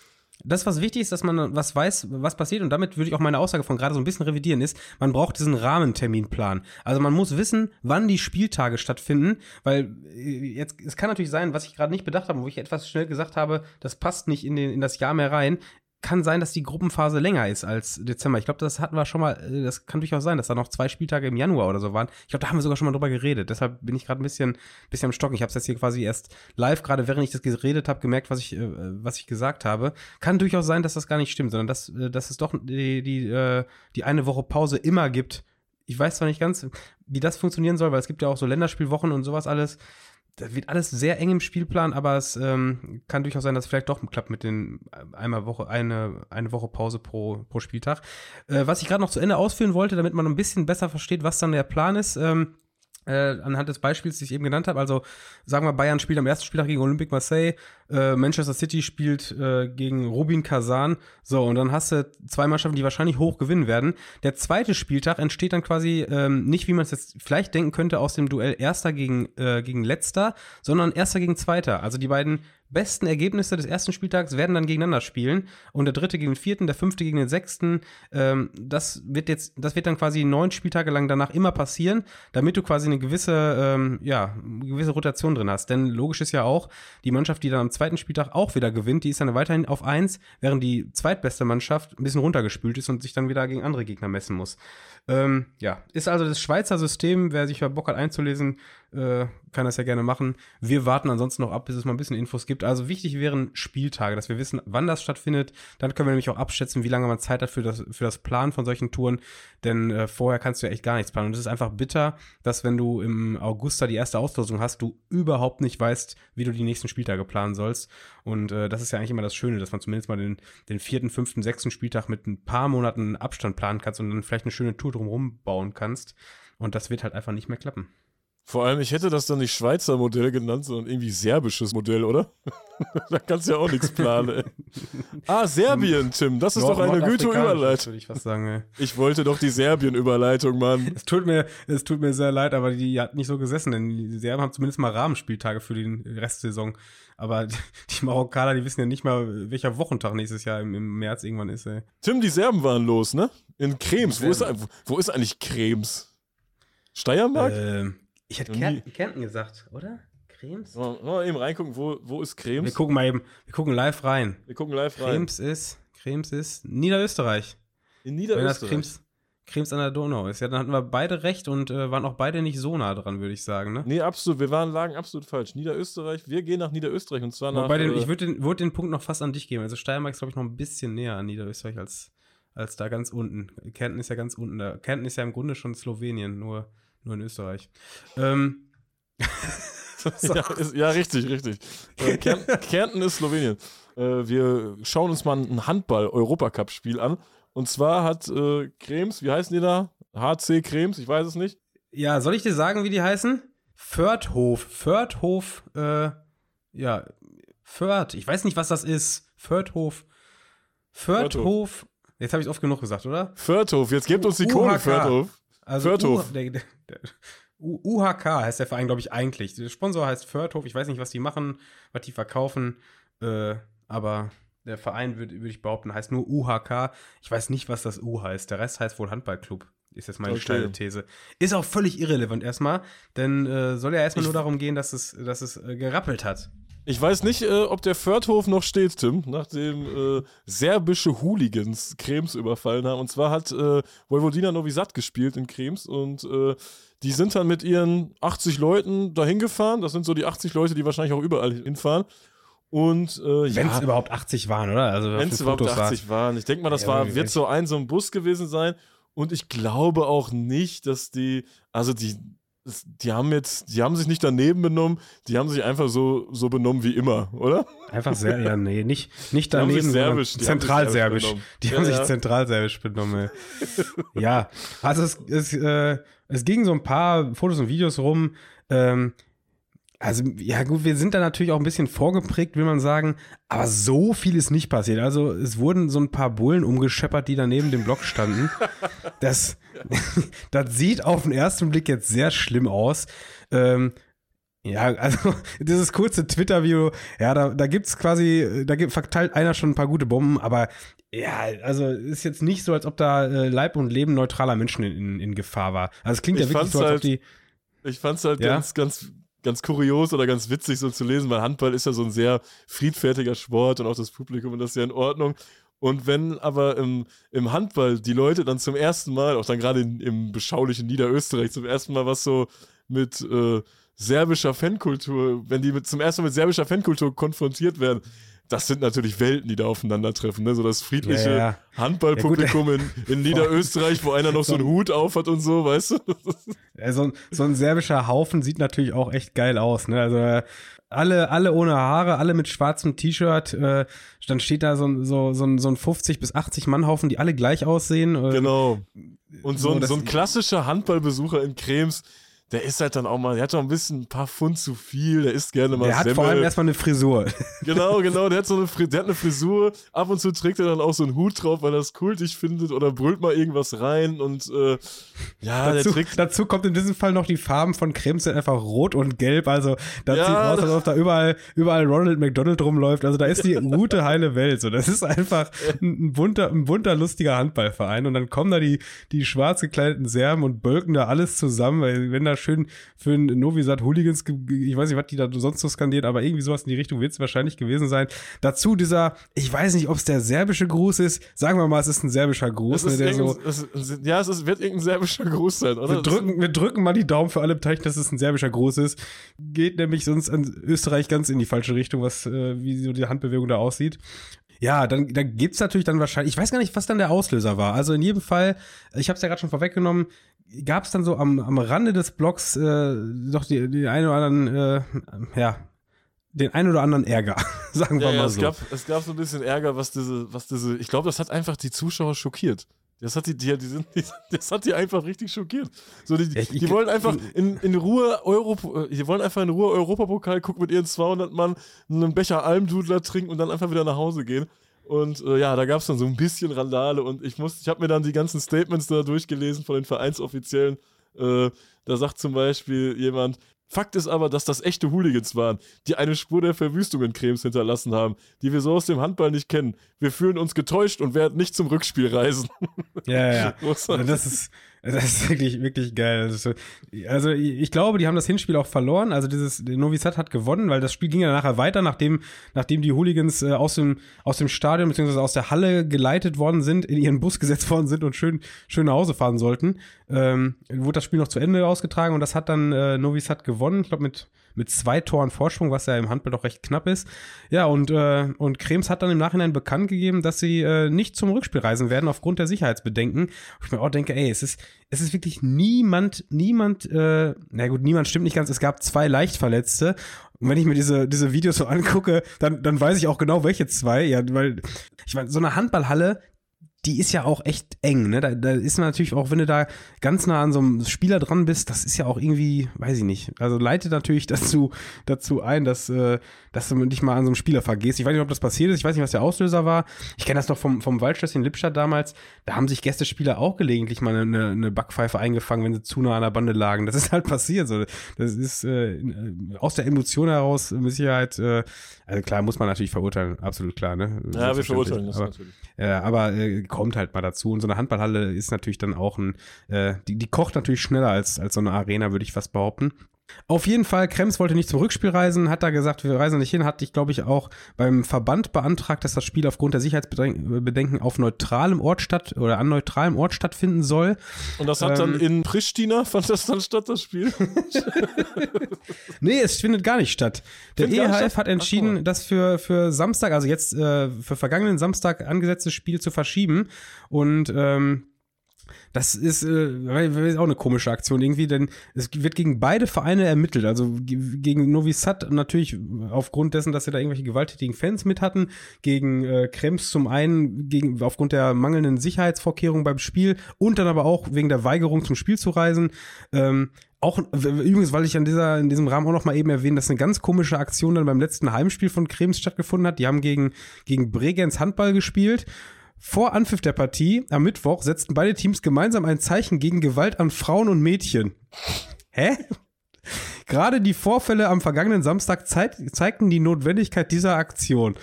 S1: Das, was wichtig ist, dass man was weiß, was passiert, und damit würde ich auch meine Aussage von gerade so ein bisschen revidieren, ist, man braucht diesen Rahmenterminplan. Also man muss wissen, wann die Spieltage stattfinden, weil äh, jetzt, es kann natürlich sein, was ich gerade nicht bedacht habe, wo ich etwas schnell gesagt habe, das passt nicht in, den, in das Jahr mehr rein, kann sein, dass die Gruppenphase länger ist als Dezember. Ich glaube, das hatten wir schon mal, äh, das kann durchaus sein, dass da noch zwei Spieltage im Januar oder so waren. Ich glaube, da haben wir sogar schon mal drüber geredet. Deshalb bin ich gerade ein bisschen, bisschen am Stocken. Ich habe es jetzt hier quasi erst live, gerade während ich das geredet habe, gemerkt, was ich, äh, was ich gesagt habe. Kann durchaus sein, dass das gar nicht stimmt, sondern dass, äh, dass es doch die, die, die eine Woche Pause immer gibt. Ich weiß zwar nicht ganz, wie das funktionieren soll, weil es gibt ja auch so Länderspielwochen und sowas alles das wird alles sehr eng im Spielplan, aber es ähm, kann durchaus sein, dass es vielleicht doch klappt mit den äh, einmal Woche, eine, eine Woche Pause pro, pro Spieltag. Äh, was ich gerade noch zu Ende ausführen wollte, damit man ein bisschen besser versteht, was dann der Plan ist, ähm, äh, anhand des Beispiels, das ich eben genannt habe. Also sagen wir, Bayern spielt am ersten Spieltag gegen Olympique Marseille, äh, Manchester City spielt äh, gegen Rubin Kazan. So, und dann hast du zwei Mannschaften, die wahrscheinlich hoch gewinnen werden. Der zweite Spieltag entsteht dann quasi ähm, nicht, wie man es jetzt vielleicht denken könnte, aus dem Duell Erster gegen, äh, gegen Letzter, sondern Erster gegen Zweiter. Also die beiden besten Ergebnisse des ersten Spieltags werden dann gegeneinander spielen und der dritte gegen den vierten, der fünfte gegen den sechsten. Ähm, das wird jetzt, das wird dann quasi neun Spieltage lang danach immer passieren, damit du quasi eine gewisse, ähm, ja, eine gewisse Rotation drin hast. Denn logisch ist ja auch, die Mannschaft, die dann am zweiten Spieltag auch wieder gewinnt, die ist dann weiterhin auf eins, während die zweitbeste Mannschaft ein bisschen runtergespült ist und sich dann wieder gegen andere Gegner messen muss. Ähm, ja, ist also das Schweizer System, wer sich Bock hat einzulesen, äh, kann das ja gerne machen. Wir warten ansonsten noch ab, bis es mal ein bisschen Infos gibt. Also wichtig wären Spieltage, dass wir wissen, wann das stattfindet. Dann können wir nämlich auch abschätzen, wie lange man Zeit hat für das, für das Planen von solchen Touren. Denn äh, vorher kannst du ja echt gar nichts planen. Und es ist einfach bitter, dass wenn du im August da die erste Auslosung hast, du überhaupt nicht weißt, wie du die nächsten Spieltage planen sollst. Und äh, das ist ja eigentlich immer das Schöne, dass man zumindest mal den, den vierten, fünften, sechsten Spieltag mit ein paar Monaten Abstand planen kannst und dann vielleicht eine schöne Tour drumherum bauen kannst. Und das wird halt einfach nicht mehr klappen.
S2: Vor allem, ich hätte das dann nicht Schweizer Modell genannt, sondern irgendwie serbisches Modell, oder? da kannst du ja auch nichts planen. Ey. Ah, Serbien, Tim, das ist Nord doch eine gute Überleitung.
S1: Ich, fast sagen,
S2: ich wollte doch die Serbien-Überleitung, Mann.
S1: Es tut, mir, es tut mir sehr leid, aber die hat nicht so gesessen, denn die Serben haben zumindest mal Rahmenspieltage für die Restsaison. Aber die Marokkaner, die wissen ja nicht mal, welcher Wochentag nächstes Jahr im, im März irgendwann ist, ey.
S2: Tim, die Serben waren los, ne? In Krems. Wo ist, wo ist eigentlich Krems? Steiermark?
S1: Ähm. Ich hätte Kärnten, Kärnten gesagt, oder?
S2: Krems? Mal, mal eben reingucken, wo, wo ist Krems?
S1: Wir gucken mal eben, wir gucken live rein.
S2: Wir gucken live rein.
S1: Krems ist, Krems ist Niederösterreich.
S2: In Niederösterreich?
S1: Wenn das Krems, Krems an der Donau ist. Ja, dann hatten wir beide recht und äh, waren auch beide nicht so nah dran, würde ich sagen, ne?
S2: Nee, absolut. Wir waren, lagen absolut falsch. Niederösterreich, wir gehen nach Niederösterreich und zwar nach.
S1: Den, äh, ich würde den, würd den Punkt noch fast an dich geben. Also Steiermark ist, glaube ich, noch ein bisschen näher an Niederösterreich als, als da ganz unten. Kärnten ist ja ganz unten. Da. Kärnten ist ja im Grunde schon Slowenien, nur, nur in Österreich. Ähm,
S2: ja, ist, ja, richtig, richtig. Äh, Kärnten ist Slowenien. Äh, wir schauen uns mal ein Handball-Europacup-Spiel an. Und zwar hat äh, Krems, wie heißen die da? HC Krems, ich weiß es nicht.
S1: Ja, soll ich dir sagen, wie die heißen? Fördhof. Fördhof, äh, ja, Förd. Ich weiß nicht, was das ist. Fördhof. Fördhof. Jetzt habe ich es oft genug gesagt, oder?
S2: Fördhof, jetzt gebt uns die Kohle, Fördhof.
S1: Also Fördhof. der, der, der, UHK heißt der Verein, glaube ich, eigentlich. Der Sponsor heißt Fördhof. Ich weiß nicht, was die machen, was die verkaufen. Äh, aber der Verein, würde würd ich behaupten, heißt nur UHK. Ich weiß nicht, was das U heißt. Der Rest heißt wohl Handballclub. Ist jetzt meine okay. steile These. Ist auch völlig irrelevant erstmal, denn äh, soll ja erstmal nur darum gehen, dass es, dass es äh, gerappelt hat.
S2: Ich weiß nicht, äh, ob der Fördhof noch steht, Tim, nachdem äh, serbische Hooligans Krems überfallen haben. Und zwar hat äh, Vojvodina Novi Sad gespielt in Krems und äh, die sind dann mit ihren 80 Leuten dahin gefahren. Das sind so die 80 Leute, die wahrscheinlich auch überall hinfahren. Und äh,
S1: wenn es überhaupt 80 waren, oder?
S2: Also wenn es überhaupt 80 war. waren. Ich denke mal, das ja, war wird so ein so ein Bus gewesen sein. Und ich glaube auch nicht, dass die, also die, die haben jetzt, die haben sich nicht daneben benommen, die haben sich einfach so, so benommen wie immer, oder?
S1: Einfach sehr, ja, nee, nicht, nicht daneben, die serbisch, zentralserbisch. Die haben sich zentralserbisch benommen. ja, also es, es, äh, es ging so ein paar Fotos und Videos rum. Ähm, also, ja, gut, wir sind da natürlich auch ein bisschen vorgeprägt, will man sagen. Aber so viel ist nicht passiert. Also, es wurden so ein paar Bullen umgescheppert, die da neben dem Block standen. Das, das sieht auf den ersten Blick jetzt sehr schlimm aus. Ähm, ja, also dieses kurze Twitter-Video, ja, da, da es quasi, da gibt, verteilt einer schon ein paar gute Bomben, aber ja, also ist jetzt nicht so, als ob da äh, Leib und Leben neutraler Menschen in, in, in Gefahr war. Also es klingt ich ja wirklich so, als
S2: halt,
S1: ob die.
S2: Ich fand's halt ja? ganz, ganz, ganz kurios oder ganz witzig so zu lesen, weil Handball ist ja so ein sehr friedfertiger Sport und auch das Publikum und das ist ja in Ordnung. Und wenn aber im, im Handball die Leute dann zum ersten Mal, auch dann gerade im beschaulichen Niederösterreich, zum ersten Mal was so mit äh, serbischer Fankultur, wenn die mit, zum ersten Mal mit serbischer Fankultur konfrontiert werden, das sind natürlich Welten, die da aufeinandertreffen. Ne? So das friedliche ja, ja. Handballpublikum ja, in, in Niederösterreich, wo einer noch so einen Hut auf hat und so, weißt du?
S1: So, so, ein serbischer Haufen sieht natürlich auch echt geil aus. Ne? Also alle, alle ohne Haare, alle mit schwarzem T-Shirt. Äh, dann steht da so, so, so, ein, so ein 50 bis 80 Mann-Haufen, die alle gleich aussehen.
S2: Äh, genau. Und so, so, ein, so ein klassischer Handballbesucher in Krems, der ist halt dann auch mal, der hat doch ein bisschen ein paar Pfund zu viel, der isst gerne mal
S1: Der
S2: Semmel.
S1: hat vor allem erstmal eine Frisur.
S2: Genau, genau, der hat so eine, der hat eine Frisur, ab und zu trägt er dann auch so einen Hut drauf, weil er es kultig findet oder brüllt mal irgendwas rein und äh, ja,
S1: dazu,
S2: der trägt...
S1: Dazu kommt in diesem Fall noch die Farben von Cremes sind einfach rot und gelb, also das ja, sieht aus, als ob da überall, überall Ronald McDonald rumläuft, also da ist die gute heile Welt, so, das ist einfach ein, bunter, ein bunter, lustiger Handballverein. Und dann kommen da die, die schwarz gekleideten Serben und bölken da alles zusammen, weil wenn da da schön für ein Novisat Hooligans, ich weiß nicht, was die da sonst so skandiert, aber irgendwie sowas in die Richtung wird es wahrscheinlich gewesen sein. Dazu dieser, ich weiß nicht, ob es der serbische Gruß ist, sagen wir mal, es ist ein serbischer Gruß. Ne, der so,
S2: es, ja, es ist, wird irgendein serbischer Gruß sein, oder?
S1: Wir drücken, wir drücken mal die Daumen für alle Beteiligten, dass es ein serbischer Gruß ist. Geht nämlich sonst an Österreich ganz in die falsche Richtung, was, äh, wie so die Handbewegung da aussieht. Ja, dann da gibt's natürlich dann wahrscheinlich, ich weiß gar nicht, was dann der Auslöser war. Also in jedem Fall, ich habe es ja gerade schon vorweggenommen, gab es dann so am, am Rande des Blogs äh, doch die, die eine oder anderen, äh, ja, den ein oder anderen Ärger, sagen wir ja, mal ja,
S2: so.
S1: Es
S2: gab, es gab so ein bisschen Ärger, was diese, was diese, ich glaube, das hat einfach die Zuschauer schockiert. Das hat die, die, die, sind, die, das hat die einfach richtig schockiert. So, die, die, die wollen einfach in, in Ruhe Euro, die wollen einfach in Ruhe Europapokal gucken mit ihren 200 Mann, einen Becher Almdudler trinken und dann einfach wieder nach Hause gehen. Und äh, ja, da gab es dann so ein bisschen Randale und ich muss, ich habe mir dann die ganzen Statements da durchgelesen von den Vereinsoffiziellen. Äh, da sagt zum Beispiel jemand, Fakt ist aber, dass das echte Hooligans waren, die eine Spur der Verwüstung in Krems hinterlassen haben, die wir so aus dem Handball nicht kennen. Wir fühlen uns getäuscht und werden nicht zum Rückspiel reisen.
S1: Ja, ja. das ist, das ist wirklich, wirklich geil. Also, ich glaube, die haben das Hinspiel auch verloren. Also dieses Novi Sad hat gewonnen, weil das Spiel ging ja nachher weiter, nachdem, nachdem die Hooligans äh, aus, dem, aus dem Stadion bzw. aus der Halle geleitet worden sind, in ihren Bus gesetzt worden sind und schön, schön nach Hause fahren sollten. Ähm, wurde das Spiel noch zu Ende ausgetragen und das hat dann äh, Novi Sad gewonnen. Ich glaube mit mit zwei Toren Vorsprung, was ja im Handball doch recht knapp ist. Ja, und, äh, und Krems hat dann im Nachhinein bekannt gegeben, dass sie äh, nicht zum Rückspiel reisen werden aufgrund der Sicherheitsbedenken. Ich mir auch denke, ey, es ist, es ist wirklich niemand, niemand, äh, na gut, niemand stimmt nicht ganz, es gab zwei Leichtverletzte. Und wenn ich mir diese, diese Videos so angucke, dann, dann weiß ich auch genau, welche zwei. Ja, weil, ich meine, so eine Handballhalle, die ist ja auch echt eng, ne? Da, da ist man natürlich auch, wenn du da ganz nah an so einem Spieler dran bist, das ist ja auch irgendwie, weiß ich nicht. Also leitet natürlich dazu, dazu ein, dass, äh, dass du dich mal an so einem Spieler vergehst. Ich weiß nicht, ob das passiert ist, ich weiß nicht, was der Auslöser war. Ich kenne das noch vom, vom Waldschlösschen Lippstadt damals. Da haben sich Gästespieler auch gelegentlich mal eine, eine Backpfeife eingefangen, wenn sie zu nah an der Bande lagen. Das ist halt passiert. So. Das ist äh, aus der Emotion heraus mit Sicherheit, äh, also klar, muss man natürlich verurteilen, absolut klar, ne?
S2: Ja, wir verurteilen das
S1: aber,
S2: natürlich.
S1: Ja, aber äh, kommt halt mal dazu. Und so eine Handballhalle ist natürlich dann auch ein, äh, die, die kocht natürlich schneller als, als so eine Arena, würde ich fast behaupten. Auf jeden Fall, Krems wollte nicht zum Rückspiel reisen, hat da gesagt, wir reisen nicht hin, hat ich glaube ich auch beim Verband beantragt, dass das Spiel aufgrund der Sicherheitsbedenken auf neutralem Ort statt oder an neutralem Ort stattfinden soll.
S2: Und das hat ähm, dann in Pristina, fand das dann statt, das Spiel?
S1: nee, es findet gar nicht statt. Der Find EHF hat entschieden, das für, für Samstag, also jetzt äh, für vergangenen Samstag angesetztes Spiel zu verschieben und ähm, das ist, äh, auch eine komische Aktion irgendwie, denn es wird gegen beide Vereine ermittelt. Also gegen Novi Sad natürlich aufgrund dessen, dass sie da irgendwelche gewalttätigen Fans mit hatten, gegen äh, Krems zum einen gegen, aufgrund der mangelnden Sicherheitsvorkehrungen beim Spiel und dann aber auch wegen der Weigerung zum Spiel zu reisen. Ähm, auch übrigens, weil ich an dieser, in diesem Rahmen auch noch mal eben erwähne, dass eine ganz komische Aktion dann beim letzten Heimspiel von Krems stattgefunden hat. Die haben gegen, gegen Bregenz Handball gespielt vor Anpfiff der Partie am Mittwoch setzten beide Teams gemeinsam ein Zeichen gegen Gewalt an Frauen und Mädchen. Hä? Gerade die Vorfälle am vergangenen Samstag zeig zeigten die Notwendigkeit dieser Aktion.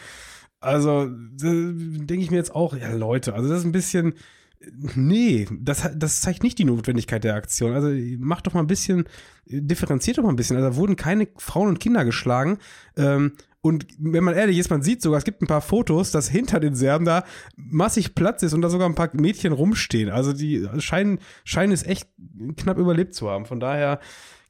S1: Also, denke ich mir jetzt auch, ja Leute, also das ist ein bisschen, nee, das, das zeigt nicht die Notwendigkeit der Aktion. Also macht doch mal ein bisschen, differenziert doch mal ein bisschen. Also da wurden keine Frauen und Kinder geschlagen. Ähm, und wenn man ehrlich ist, man sieht sogar, es gibt ein paar Fotos, dass hinter den Serben da massig Platz ist und da sogar ein paar Mädchen rumstehen. Also die scheinen, scheinen es echt knapp überlebt zu haben. Von daher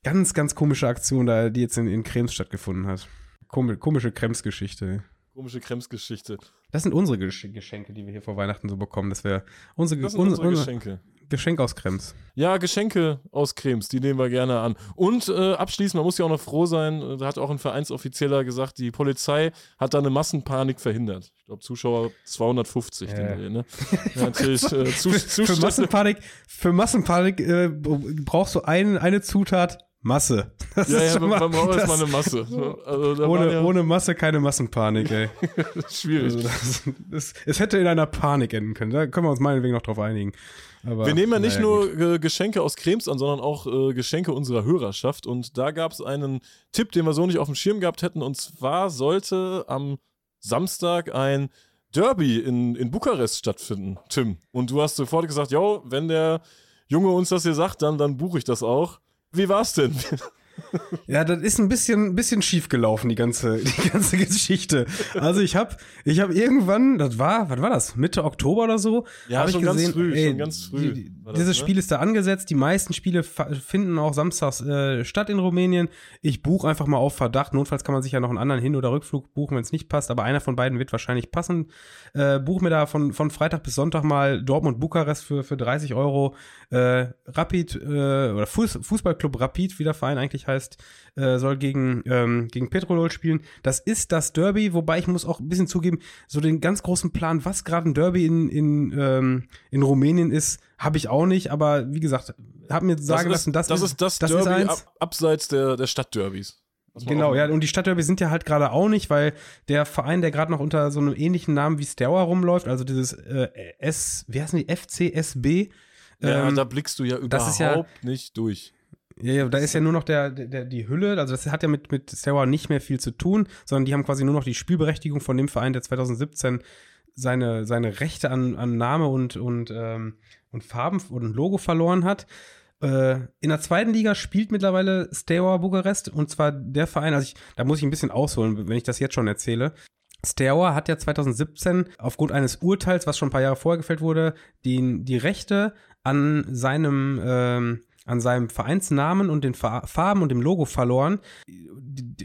S1: ganz, ganz komische Aktion da, die jetzt in, in Krems stattgefunden hat. komische Krems-Geschichte.
S2: Komische Krems-Geschichte.
S1: Das sind unsere Geschenke, die wir hier vor Weihnachten so bekommen. Das wäre unsere,
S2: das sind unsere, unsere Geschenke.
S1: Geschenk aus Krems.
S2: Ja, Geschenke aus Krems, die nehmen wir gerne an. Und äh, abschließend, man muss ja auch noch froh sein, äh, da hat auch ein Vereinsoffizieller gesagt, die Polizei hat da eine Massenpanik verhindert. Ich glaube, Zuschauer 250 äh. den Dreh, ne?
S1: ja, natürlich, äh, zu, für, für, Massenpanik, für Massenpanik äh, brauchst du ein, eine Zutat, Masse.
S2: Das ja, ja, man, braucht erstmal eine Masse.
S1: Also, ohne, ja ohne Masse keine Massenpanik, ey.
S2: Schwierig.
S1: Also das, das, es hätte in einer Panik enden können. Da können wir uns meinetwegen noch drauf einigen.
S2: Aber, wir nehmen ja nicht nur gut. Geschenke aus Krems an, sondern auch äh, Geschenke unserer Hörerschaft. Und da gab es einen Tipp, den wir so nicht auf dem Schirm gehabt hätten. Und zwar sollte am Samstag ein Derby in, in Bukarest stattfinden, Tim. Und du hast sofort gesagt, jo, wenn der Junge uns das hier sagt, dann, dann buche ich das auch. Wie war's denn?
S1: Ja, das ist ein bisschen, ein bisschen schief gelaufen, die ganze, die ganze Geschichte. Also ich habe ich hab irgendwann, das war, was war das, Mitte Oktober oder so,
S2: ja,
S1: habe
S2: ich gesehen, ganz früh, ey, schon ganz früh.
S1: Die, das, dieses ne? Spiel ist da angesetzt, die meisten Spiele finden auch samstags äh, statt in Rumänien. Ich buche einfach mal auf Verdacht, notfalls kann man sich ja noch einen anderen Hin- oder Rückflug buchen, wenn es nicht passt, aber einer von beiden wird wahrscheinlich passen. Äh, buch mir da von, von Freitag bis Sonntag mal Dortmund-Bukarest für, für 30 Euro. Äh, Rapid, äh, oder Fuß, Fußballclub Rapid, wie der Verein eigentlich heißt, äh, soll gegen, ähm, gegen Petrolol spielen. Das ist das Derby, wobei ich muss auch ein bisschen zugeben, so den ganz großen Plan, was gerade ein Derby in, in, ähm, in Rumänien ist, habe ich auch nicht, aber wie gesagt, habe mir sagen
S2: das
S1: lassen,
S2: das, das ist das, das Derby ist ab, abseits der, der Stadtderbys.
S1: Genau, ja, und die Stadtderby sind ja halt gerade auch nicht, weil der Verein, der gerade noch unter so einem ähnlichen Namen wie Steaua rumläuft, also dieses äh, S, wie heißen die, FCSB.
S2: Ja, ähm, da blickst du ja überhaupt ja, nicht durch.
S1: Ja, ja, da ist ja nur noch der, der, die Hülle, also das hat ja mit, mit Steaua nicht mehr viel zu tun, sondern die haben quasi nur noch die Spielberechtigung von dem Verein, der 2017 seine, seine Rechte an, an Name und, und, ähm, und Farben und Logo verloren hat. Äh, in der zweiten Liga spielt mittlerweile Steaua Bukarest und zwar der Verein, also ich, da muss ich ein bisschen ausholen, wenn ich das jetzt schon erzähle. Steaua hat ja 2017 aufgrund eines Urteils, was schon ein paar Jahre vorher gefällt wurde, die, die Rechte an seinem ähm, an seinem Vereinsnamen und den Farben und dem Logo verloren.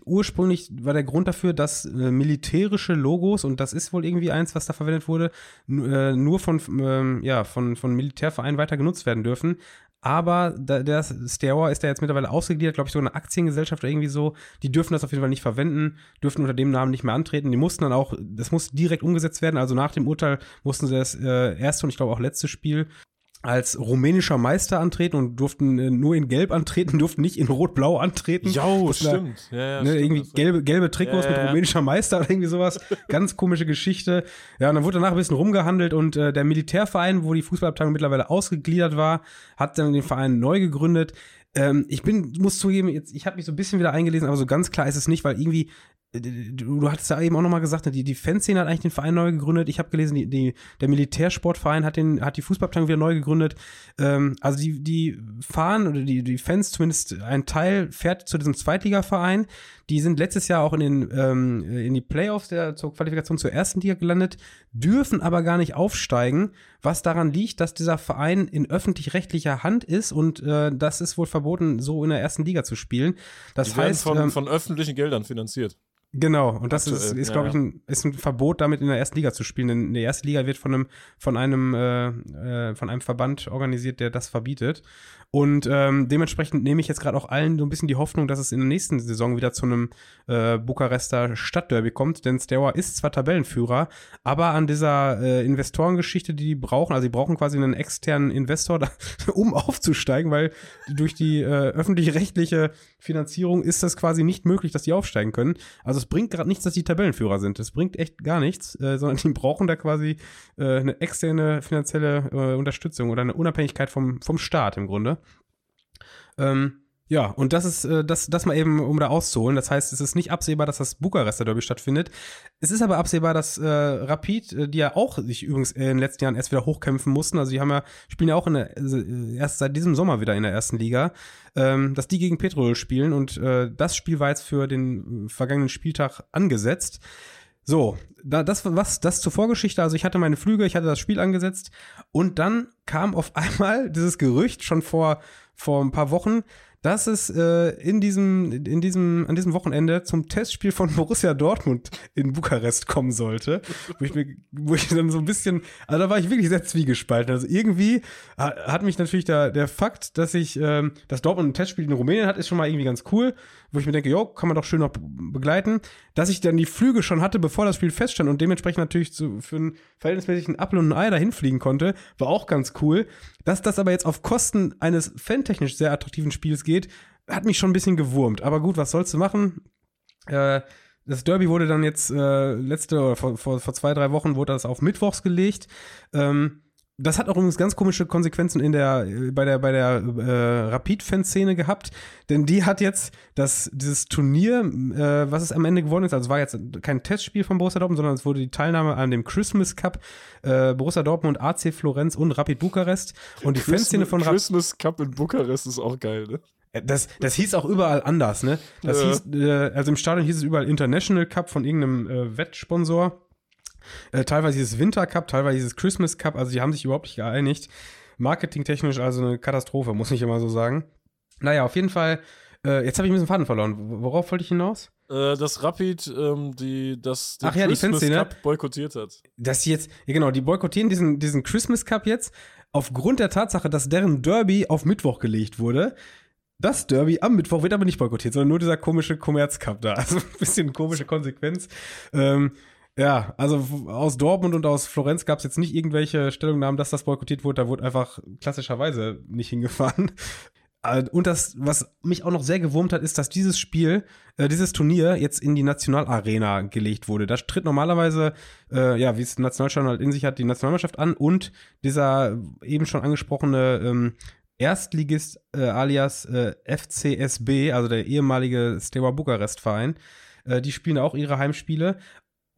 S1: Ursprünglich war der Grund dafür, dass äh, militärische Logos, und das ist wohl irgendwie eins, was da verwendet wurde, äh, nur von, äh, ja, von, von Militärvereinen weiter genutzt werden dürfen. Aber der Steaua ist ja jetzt mittlerweile ausgegliedert, glaube ich, so eine Aktiengesellschaft oder irgendwie so. Die dürfen das auf jeden Fall nicht verwenden, dürfen unter dem Namen nicht mehr antreten. Die mussten dann auch, das muss direkt umgesetzt werden. Also nach dem Urteil mussten sie das äh, erste und ich glaube auch letzte Spiel als rumänischer Meister antreten und durften äh, nur in Gelb antreten, durften nicht in Rot-Blau antreten.
S2: Jo, stimmt.
S1: Da, ja, ja, ne, stimmt. Irgendwie gelbe, gelbe Trikots ja, mit rumänischer Meister oder irgendwie sowas. Ganz komische Geschichte. Ja, und dann wurde danach ein bisschen rumgehandelt und äh, der Militärverein, wo die Fußballabteilung mittlerweile ausgegliedert war, hat dann den Verein neu gegründet. Ähm, ich bin, muss zugeben, jetzt, ich habe mich so ein bisschen wieder eingelesen, aber so ganz klar ist es nicht, weil irgendwie du, du hattest ja eben auch nochmal gesagt, ne, die, die Fanszene hat eigentlich den Verein neu gegründet. Ich habe gelesen, die, die, der Militärsportverein hat, den, hat die Fußballabteilung wieder neu gegründet. Ähm, also die, die fahren, oder die, die Fans zumindest ein Teil fährt zu diesem Zweitligaverein. Die sind letztes Jahr auch in, den, ähm, in die Playoffs der, zur Qualifikation zur ersten Liga gelandet, dürfen aber gar nicht aufsteigen, was daran liegt, dass dieser Verein in öffentlich-rechtlicher Hand ist und äh, das ist wohl verboten, so in der ersten Liga zu spielen. Das
S2: die
S1: heißt,
S2: werden von, ähm, von öffentlichen Geldern finanziert.
S1: Genau, und das Aktuell, ist, ist glaube ich, ein, ist ein Verbot, damit in der ersten Liga zu spielen. Denn die erste Liga wird von einem, von einem, äh, äh, von einem Verband organisiert, der das verbietet. Und ähm, dementsprechend nehme ich jetzt gerade auch allen so ein bisschen die Hoffnung, dass es in der nächsten Saison wieder zu einem äh, Bukarester Stadtderby kommt. Denn Steaua ist zwar Tabellenführer, aber an dieser äh, Investorengeschichte, die die brauchen, also die brauchen quasi einen externen Investor, da, um aufzusteigen, weil durch die äh, öffentlich-rechtliche Finanzierung ist das quasi nicht möglich, dass die aufsteigen können. Also es bringt gerade nichts, dass die Tabellenführer sind. Es bringt echt gar nichts, äh, sondern die brauchen da quasi äh, eine externe finanzielle äh, Unterstützung oder eine Unabhängigkeit vom, vom Staat im Grunde. Ähm, ja, und das ist äh, das, das mal eben, um da auszuholen. Das heißt, es ist nicht absehbar, dass das Bukarester Derby stattfindet. Es ist aber absehbar, dass äh, Rapid, äh, die ja auch sich übrigens in den letzten Jahren erst wieder hochkämpfen mussten, also die haben ja, spielen ja auch in der, äh, erst seit diesem Sommer wieder in der ersten Liga, ähm, dass die gegen Petrol spielen und äh, das Spiel war jetzt für den äh, vergangenen Spieltag angesetzt. So, da, das was das zur Vorgeschichte. Also ich hatte meine Flüge, ich hatte das Spiel angesetzt und dann kam auf einmal dieses Gerücht schon vor vor ein paar Wochen, dass es äh, in diesem, in diesem, an diesem Wochenende zum Testspiel von Borussia Dortmund in Bukarest kommen sollte, wo ich mir, wo ich dann so ein bisschen, also da war ich wirklich sehr zwiegespalten. Also irgendwie hat mich natürlich der, der Fakt, dass ich, ähm, dass Dortmund ein Testspiel in Rumänien hat, ist schon mal irgendwie ganz cool, wo ich mir denke, jo, kann man doch schön noch begleiten. Dass ich dann die Flüge schon hatte, bevor das Spiel feststand und dementsprechend natürlich zu, für einen verhältnismäßigen Apfel und ein Ei dahin fliegen konnte, war auch ganz cool. Dass das aber jetzt auf Kosten eines fantechnisch sehr attraktiven Spiels geht, hat mich schon ein bisschen gewurmt. Aber gut, was sollst du machen? Äh, das Derby wurde dann jetzt äh, letzte oder vor, vor, vor zwei, drei Wochen wurde das auf Mittwochs gelegt. Ähm, das hat auch übrigens ganz komische Konsequenzen in der, bei der, bei der äh, Rapid-Fanszene gehabt, denn die hat jetzt das, dieses Turnier, äh, was es am Ende gewonnen ist, also es war jetzt kein Testspiel von Borussia Dortmund, sondern es wurde die Teilnahme an dem Christmas Cup, äh, Borussia Dortmund, AC Florenz und Rapid Bukarest. und die
S2: Christmas,
S1: Fanszene von
S2: Rapid. Christmas Cup in Bukarest ist auch geil, ne?
S1: Äh, das, das hieß auch überall anders, ne? Das ja. hieß, äh, also im Stadion hieß es überall International Cup von irgendeinem äh, Wettsponsor. Äh, teilweise dieses Winter Cup, teilweise dieses Christmas Cup, also die haben sich überhaupt nicht geeinigt. Marketingtechnisch also eine Katastrophe, muss ich immer so sagen. Naja, auf jeden Fall, äh, jetzt habe ich ein bisschen Faden verloren. Worauf wollte ich hinaus?
S2: Äh, dass Rapid ähm, die, das
S1: Ach ja, Christmas die
S2: Cup boykottiert hat.
S1: Dass sie jetzt, ja genau, die boykottieren diesen, diesen Christmas Cup jetzt aufgrund der Tatsache, dass deren Derby auf Mittwoch gelegt wurde. Das Derby am Mittwoch wird aber nicht boykottiert, sondern nur dieser komische Commerz Cup da. Also ein bisschen komische Konsequenz. Ähm, ja, also aus Dortmund und aus Florenz gab es jetzt nicht irgendwelche Stellungnahmen, dass das boykottiert wurde. Da wurde einfach klassischerweise nicht hingefahren. Äh, und das, was mich auch noch sehr gewurmt hat, ist, dass dieses Spiel, äh, dieses Turnier jetzt in die Nationalarena gelegt wurde. Da tritt normalerweise, äh, ja, wie es Nationalstadion halt in sich hat, die Nationalmannschaft an und dieser eben schon angesprochene ähm, Erstligist äh, alias äh, FCSB, also der ehemalige Steaua Bukarest Verein, äh, die spielen auch ihre Heimspiele.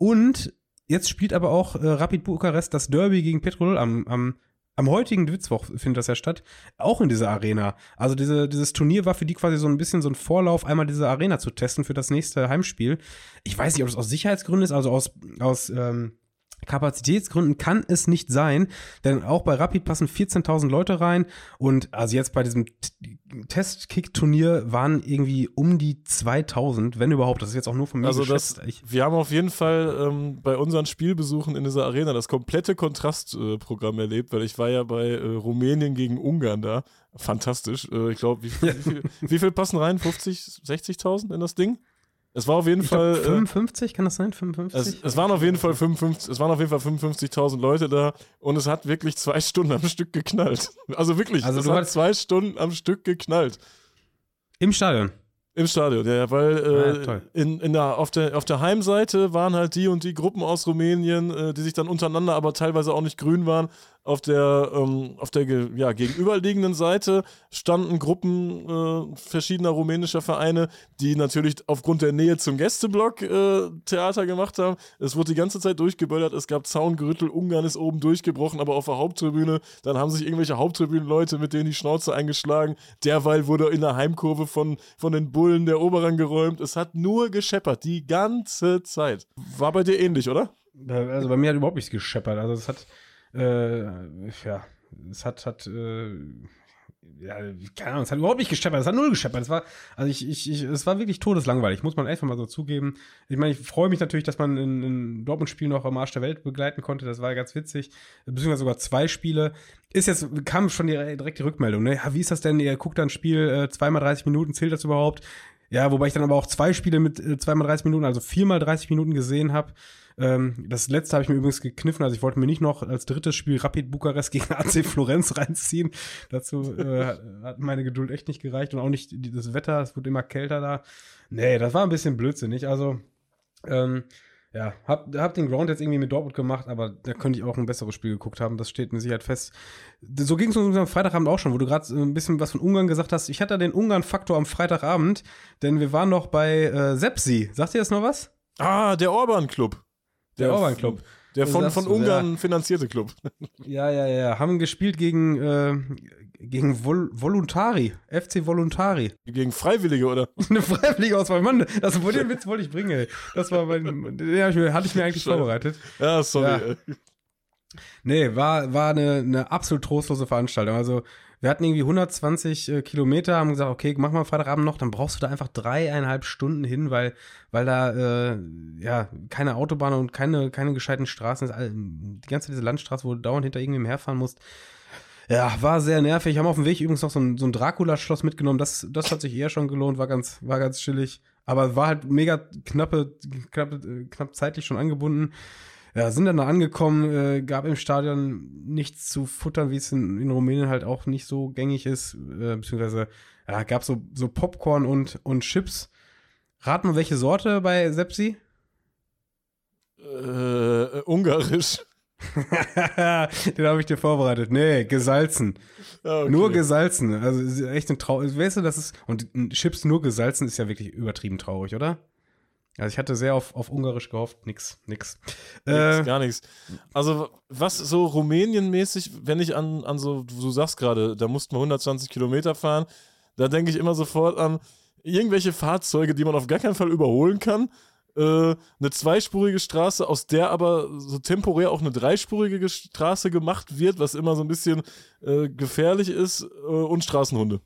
S1: Und jetzt spielt aber auch äh, Rapid Bukarest das Derby gegen Petrol am, am am heutigen Witzwoch findet das ja statt, auch in dieser Arena. Also diese, dieses Turnier war für die quasi so ein bisschen so ein Vorlauf, einmal diese Arena zu testen für das nächste Heimspiel. Ich weiß nicht, ob es aus Sicherheitsgründen ist, also aus, aus ähm, Kapazitätsgründen kann es nicht sein, denn auch bei Rapid passen 14.000 Leute rein und also jetzt bei diesem Test-Kick-Turnier waren irgendwie um die 2.000, wenn überhaupt. Das ist jetzt auch nur von mir
S2: Also das, wir haben auf jeden Fall ähm, bei unseren Spielbesuchen in dieser Arena das komplette Kontrastprogramm äh, erlebt, weil ich war ja bei äh, Rumänien gegen Ungarn da. Fantastisch. Äh, ich glaube, wie, wie, wie, wie viel passen rein? 50, 60.000 in das Ding? Es war auf jeden
S1: ich
S2: Fall.
S1: Glaub, 55, äh, kann das sein? 55?
S2: Es, es, waren auf jeden Fall 55, es waren auf jeden Fall 55.000 Leute da und es hat wirklich zwei Stunden am Stück geknallt. Also wirklich, also es hat zwei Stunden am Stück geknallt.
S1: Im Stadion.
S2: Im Stadion, ja, weil äh, ja, in, in der, auf, der, auf der Heimseite waren halt die und die Gruppen aus Rumänien, äh, die sich dann untereinander aber teilweise auch nicht grün waren auf der, ähm, auf der ja, gegenüberliegenden Seite standen Gruppen äh, verschiedener rumänischer Vereine, die natürlich aufgrund der Nähe zum Gästeblock äh, Theater gemacht haben. Es wurde die ganze Zeit durchgeböllert, es gab Zaungerüttel, Ungarn ist oben durchgebrochen, aber auf der Haupttribüne, dann haben sich irgendwelche Haupttribünenleute mit denen die Schnauze eingeschlagen. Derweil wurde in der Heimkurve von, von den Bullen der Oberrang geräumt. Es hat nur gescheppert, die ganze Zeit. War bei dir ähnlich, oder?
S1: Also bei mir hat überhaupt nichts gescheppert. Also es hat äh, ja, es hat, hat, äh, ja, keine Ahnung, es hat überhaupt nicht gescheppert, es hat null gescheppert. Es war, also ich, ich, ich, es war wirklich todeslangweilig, muss man einfach mal so zugeben. Ich meine, ich freue mich natürlich, dass man in, in Dortmund-Spiel noch am Arsch der Welt begleiten konnte, das war ganz witzig. Beziehungsweise sogar zwei Spiele. Ist jetzt, kam schon die, direkt die Rückmeldung, ne? Ja, wie ist das denn? Ihr guckt ein Spiel äh, zweimal 30 Minuten, zählt das überhaupt? Ja, wobei ich dann aber auch zwei Spiele mit äh, zweimal 30 Minuten, also viermal 30 Minuten gesehen habe. Ähm, das letzte habe ich mir übrigens gekniffen, also ich wollte mir nicht noch als drittes Spiel Rapid Bukarest gegen AC Florenz reinziehen. Dazu äh, hat meine Geduld echt nicht gereicht und auch nicht das Wetter, es wurde immer kälter da. Nee, das war ein bisschen blödsinnig. Also, ähm, ja, hab, hab den Ground jetzt irgendwie mit Dortmund gemacht, aber da könnte ich auch ein besseres Spiel geguckt haben. Das steht mit Sicherheit fest. So ging es uns am Freitagabend auch schon, wo du gerade ein bisschen was von Ungarn gesagt hast. Ich hatte den Ungarn-Faktor am Freitagabend, denn wir waren noch bei äh, Sepsi. Sagt ihr das noch was?
S2: Ah, der Orban-Club.
S1: Der, der Orban Club.
S2: Der von, von Ungarn ja. finanzierte Club.
S1: Ja, ja, ja. Haben gespielt gegen, äh, gegen Vol Voluntari. FC Voluntari.
S2: Gegen Freiwillige, oder?
S1: Eine Freiwillige aus meinem Mann. Das, den Witz wollte ich bringen, ey. Das war mein, den hatte ich mir, hatte ich mir eigentlich Scheiße. vorbereitet.
S2: Ja, sorry. Ja.
S1: Nee, war, war eine, eine absolut trostlose Veranstaltung. Also, wir hatten irgendwie 120 äh, Kilometer, haben gesagt, okay, mach mal Freitagabend noch, dann brauchst du da einfach dreieinhalb Stunden hin, weil, weil da äh, ja keine Autobahn und keine, keine gescheiten Straßen ist. Die ganze diese Landstraße, wo du dauernd hinter irgendwem herfahren musst. Ja, war sehr nervig. Haben auf dem Weg übrigens noch so ein, so ein Dracula-Schloss mitgenommen. Das, das hat sich eher schon gelohnt, war ganz, war ganz chillig. Aber war halt mega knappe, knappe, knapp zeitlich schon angebunden ja, sind dann da angekommen, äh, gab im Stadion nichts zu futtern, wie es in, in Rumänien halt auch nicht so gängig ist, äh, beziehungsweise ja, gab so, so Popcorn und, und Chips. Rat mal, welche Sorte bei Sepsi?
S2: Äh, ungarisch.
S1: Den habe ich dir vorbereitet. Nee, gesalzen. Ah, okay. Nur gesalzen. Also echt ein Trauer. Weißt du, das ist. Und Chips nur gesalzen ist ja wirklich übertrieben traurig, oder? Also ich hatte sehr auf, auf Ungarisch gehofft, nix, nix.
S2: nix äh, gar nichts. Also was so Rumänien-mäßig, wenn ich an, an so, du sagst gerade, da mussten wir 120 Kilometer fahren, Da denke ich immer sofort an irgendwelche Fahrzeuge, die man auf gar keinen Fall überholen kann. Äh, eine zweispurige Straße, aus der aber so temporär auch eine dreispurige Straße gemacht wird, was immer so ein bisschen äh, gefährlich ist, äh, und Straßenhunde.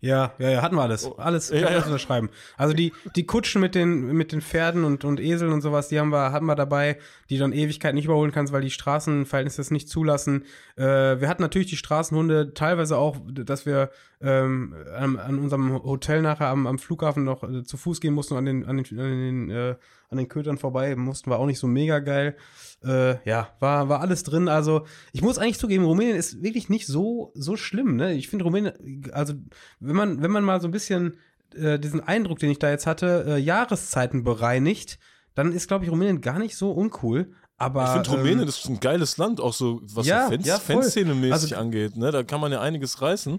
S1: Ja, ja, ja, hatten wir alles. Oh. Alles, ja, ja. unterschreiben. Also die, die Kutschen mit den, mit den Pferden und, und Eseln und sowas, die haben wir, hatten wir dabei, die dann Ewigkeit nicht überholen kannst, weil die Straßenverhältnisse das nicht zulassen. Äh, wir hatten natürlich die Straßenhunde teilweise auch, dass wir ähm, an, an unserem Hotel nachher am, am Flughafen noch äh, zu Fuß gehen mussten, an den, an den, an den, äh, an den Kötern vorbei, mussten wir auch nicht so mega geil. Äh, ja, war, war alles drin. Also, ich muss eigentlich zugeben, Rumänien ist wirklich nicht so, so schlimm. Ne? Ich finde Rumänien, also, wenn man, wenn man mal so ein bisschen äh, diesen Eindruck, den ich da jetzt hatte, äh, Jahreszeiten bereinigt, dann ist, glaube ich, Rumänien gar nicht so uncool. Aber,
S2: ich finde Rumänien ähm, ist ein geiles Land, auch so was ja, so ja, Fanszene-mäßig also, angeht. Ne? Da kann man ja einiges reißen.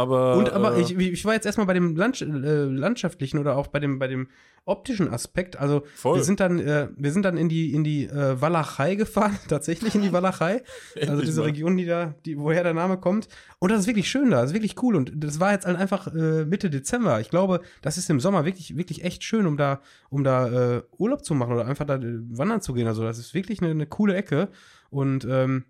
S2: Aber,
S1: und aber äh, ich, ich war jetzt erstmal bei dem Land, äh, landschaftlichen oder auch bei dem, bei dem optischen Aspekt. Also voll. wir sind dann, äh, wir sind dann in die, in die äh, Walachei gefahren, tatsächlich in die Walachei. also diese mal. Region, die da, die, woher der Name kommt. Und das ist wirklich schön da, das ist wirklich cool. Und das war jetzt einfach äh, Mitte Dezember. Ich glaube, das ist im Sommer wirklich, wirklich echt schön, um da, um da Urlaub zu machen oder einfach da wandern zu gehen. Also das ist wirklich eine, eine coole Ecke. Und ähm,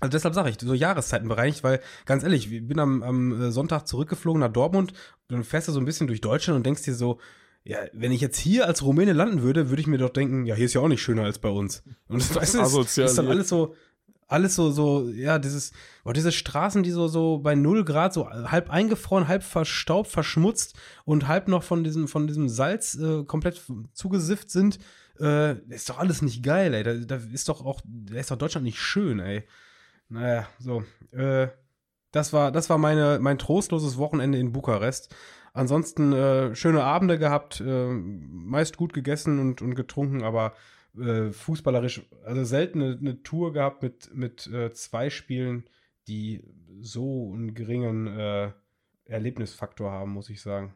S1: also deshalb sage ich, so Jahreszeiten bereinigt, weil ganz ehrlich, ich bin am, am äh, Sonntag zurückgeflogen nach Dortmund, dann fährst du so ein bisschen durch Deutschland und denkst dir so, ja, wenn ich jetzt hier als Rumäne landen würde, würde ich mir doch denken, ja, hier ist ja auch nicht schöner als bei uns. Und das, weißt du, ist, ist dann alles so, alles so, so, ja, dieses, oh, diese Straßen, die so, so bei null Grad so halb eingefroren, halb verstaubt, verschmutzt und halb noch von diesem, von diesem Salz äh, komplett zugesifft sind, äh, ist doch alles nicht geil, ey. Da, da ist doch auch, da ist doch Deutschland nicht schön, ey. Naja, so. Äh, das war, das war meine, mein trostloses Wochenende in Bukarest. Ansonsten äh, schöne Abende gehabt, äh, meist gut gegessen und, und getrunken, aber äh, fußballerisch, also selten eine, eine, Tour gehabt mit, mit äh, zwei Spielen, die so einen geringen äh, Erlebnisfaktor haben, muss ich sagen.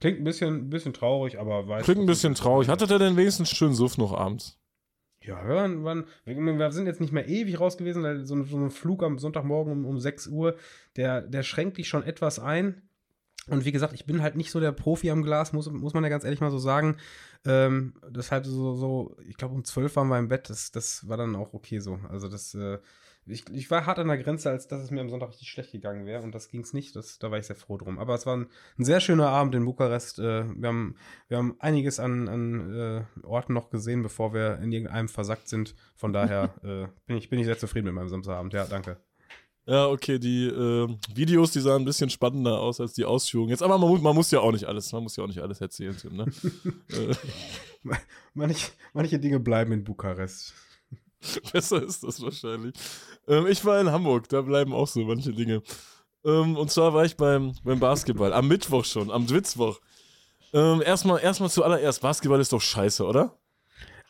S1: Klingt ein bisschen, ein bisschen traurig, aber
S2: weiß. Klingt ein bisschen traurig. Hattet ihr denn wenigstens schön Suff noch abends?
S1: Ja, hören, wann, wir sind jetzt nicht mehr ewig raus gewesen, weil so, so ein Flug am Sonntagmorgen um, um 6 Uhr, der, der schränkt dich schon etwas ein. Und wie gesagt, ich bin halt nicht so der Profi am Glas, muss, muss man ja ganz ehrlich mal so sagen. Ähm, deshalb so, so ich glaube, um 12 waren wir im Bett, das, das war dann auch okay so. Also das, äh, ich, ich war hart an der Grenze, als dass es mir am Sonntag richtig schlecht gegangen wäre und das ging es nicht. Das, da war ich sehr froh drum. Aber es war ein, ein sehr schöner Abend in Bukarest. Äh, wir, haben, wir haben einiges an, an äh, Orten noch gesehen, bevor wir in irgendeinem versackt sind. Von daher äh, bin, ich, bin ich sehr zufrieden mit meinem Samstagabend. Ja, danke.
S2: Ja, okay, die äh, Videos, die sahen ein bisschen spannender aus als die Ausführungen. Jetzt, aber man muss, man muss ja auch nicht alles, man muss ja auch nicht alles erzählen, Tim, ne?
S1: Äh. manche, manche Dinge bleiben in Bukarest.
S2: Besser ist das wahrscheinlich. Ähm, ich war in Hamburg, da bleiben auch so manche Dinge. Ähm, und zwar war ich beim, beim Basketball, am Mittwoch schon, am Dwitzwoch. Ähm, erstmal, erstmal zuallererst, Basketball ist doch scheiße, oder?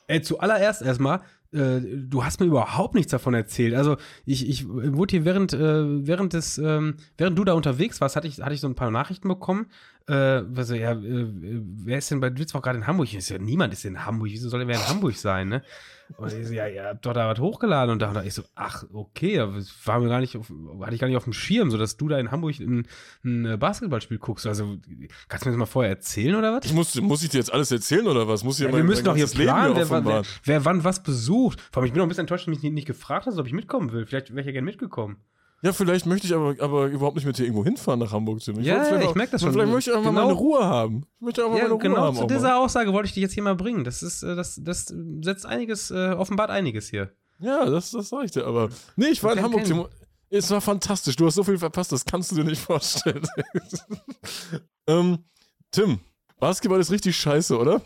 S1: Ey, zuallererst erstmal, äh, du hast mir überhaupt nichts davon erzählt. Also ich, ich wurde hier während, äh, während des, ähm, während du da unterwegs warst, hatte ich, hatte ich so ein paar Nachrichten bekommen. Äh, also, ja, äh, wer ist denn bei Dwitzwoch gerade in Hamburg? Ist ja, niemand ist in Hamburg. Wieso soll er in Hamburg sein, ne? Und ich so, ja, ihr habt doch da was hochgeladen. Und da dachte ich so, ach, okay, war mir gar nicht auf, hatte ich gar nicht auf dem Schirm, so dass du da in Hamburg ein, ein äh, Basketballspiel guckst. Also, kannst du mir das mal vorher erzählen oder was?
S2: Ich muss, muss ich dir jetzt alles erzählen oder was? Muss ich
S1: ja, wir müssen doch hier planen, wer, wer, wer, wann was besucht. Vor allem, ich bin auch ein bisschen enttäuscht, dass du mich nicht, nicht gefragt hast, ob ich mitkommen will. Vielleicht wäre ich ja gerne mitgekommen.
S2: Ja, vielleicht möchte ich aber, aber überhaupt nicht mit dir irgendwo hinfahren nach Hamburg.
S1: Tim. Ich ja, ja ich merke das schon.
S2: Vielleicht möchte ich einfach genau, meine Ruhe haben. Ich möchte einfach ja, meine Ruhe
S1: genau
S2: haben.
S1: Genau zu dieser Aussage wollte ich dich jetzt hier mal bringen. Das ist, äh, das, das setzt einiges, äh, offenbart einiges hier.
S2: Ja, das, das sag ich dir aber. Nee, ich war in Hamburg, Tim. Es war fantastisch. Du hast so viel verpasst, das kannst du dir nicht vorstellen. ähm, Tim, Basketball ist richtig scheiße, oder?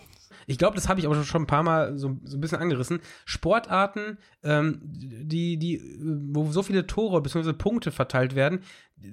S1: Ich glaube, das habe ich aber schon ein paar Mal so, so ein bisschen angerissen. Sportarten, ähm, die, die, wo so viele Tore bzw. Punkte verteilt werden,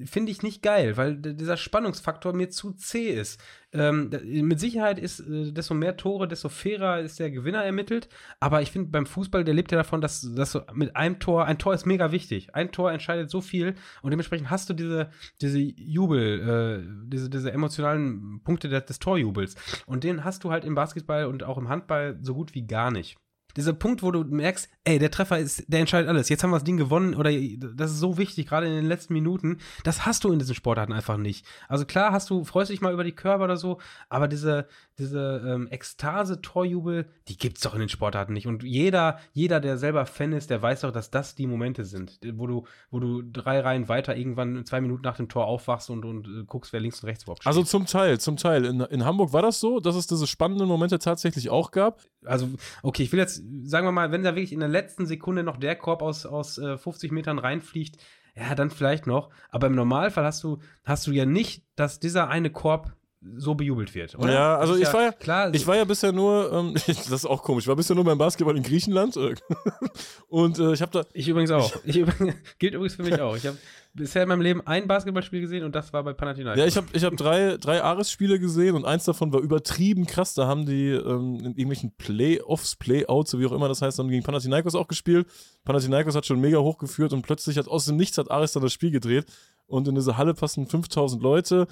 S1: finde ich nicht geil, weil dieser Spannungsfaktor mir zu zäh ist. Ähm, mit Sicherheit ist, äh, desto mehr Tore, desto fairer ist der Gewinner ermittelt. Aber ich finde, beim Fußball, der lebt ja davon, dass, dass du mit einem Tor, ein Tor ist mega wichtig. Ein Tor entscheidet so viel und dementsprechend hast du diese, diese Jubel, äh, diese, diese emotionalen Punkte des, des Torjubels. Und den hast du halt im Basketball und auch im Handball so gut wie gar nicht. Dieser Punkt, wo du merkst, ey, der Treffer ist, der entscheidet alles. Jetzt haben wir das Ding gewonnen oder das ist so wichtig, gerade in den letzten Minuten. Das hast du in diesen Sportarten einfach nicht. Also klar hast du, freust dich mal über die Körper oder so, aber diese, diese ähm, Ekstase-Torjubel, die gibt's doch in den Sportarten nicht. Und jeder, jeder, der selber Fan ist, der weiß doch, dass das die Momente sind, wo du, wo du drei Reihen weiter irgendwann zwei Minuten nach dem Tor aufwachst und, und äh, guckst, wer links und rechts überhaupt
S2: also steht. Also zum Teil, zum Teil. In, in Hamburg war das so, dass es diese spannenden Momente tatsächlich auch gab.
S1: Also, okay, ich will jetzt, sagen wir mal, wenn da wirklich in der letzten Sekunde noch der Korb aus, aus äh, 50 Metern reinfliegt, ja, dann vielleicht noch. Aber im Normalfall hast du, hast du ja nicht, dass dieser eine Korb so bejubelt wird,
S2: oder? Ja, also ich ja war ja, klar, ich war ja bisher nur, ähm, das ist auch komisch, ich war bisher nur beim Basketball in Griechenland äh, und äh, ich habe da...
S1: Ich übrigens auch. Ich, gilt übrigens für mich auch. Ich habe bisher in meinem Leben ein Basketballspiel gesehen und das war bei Panathinaikos.
S2: Ja, ich habe ich hab drei, drei Ares-Spiele gesehen und eins davon war übertrieben krass. Da haben die ähm, in irgendwelchen Playoffs, Playouts, so wie auch immer das heißt, haben gegen Panathinaikos auch gespielt. Panathinaikos hat schon mega hochgeführt und plötzlich hat aus dem Nichts hat Ares dann das Spiel gedreht und in diese Halle passen 5000 Leute.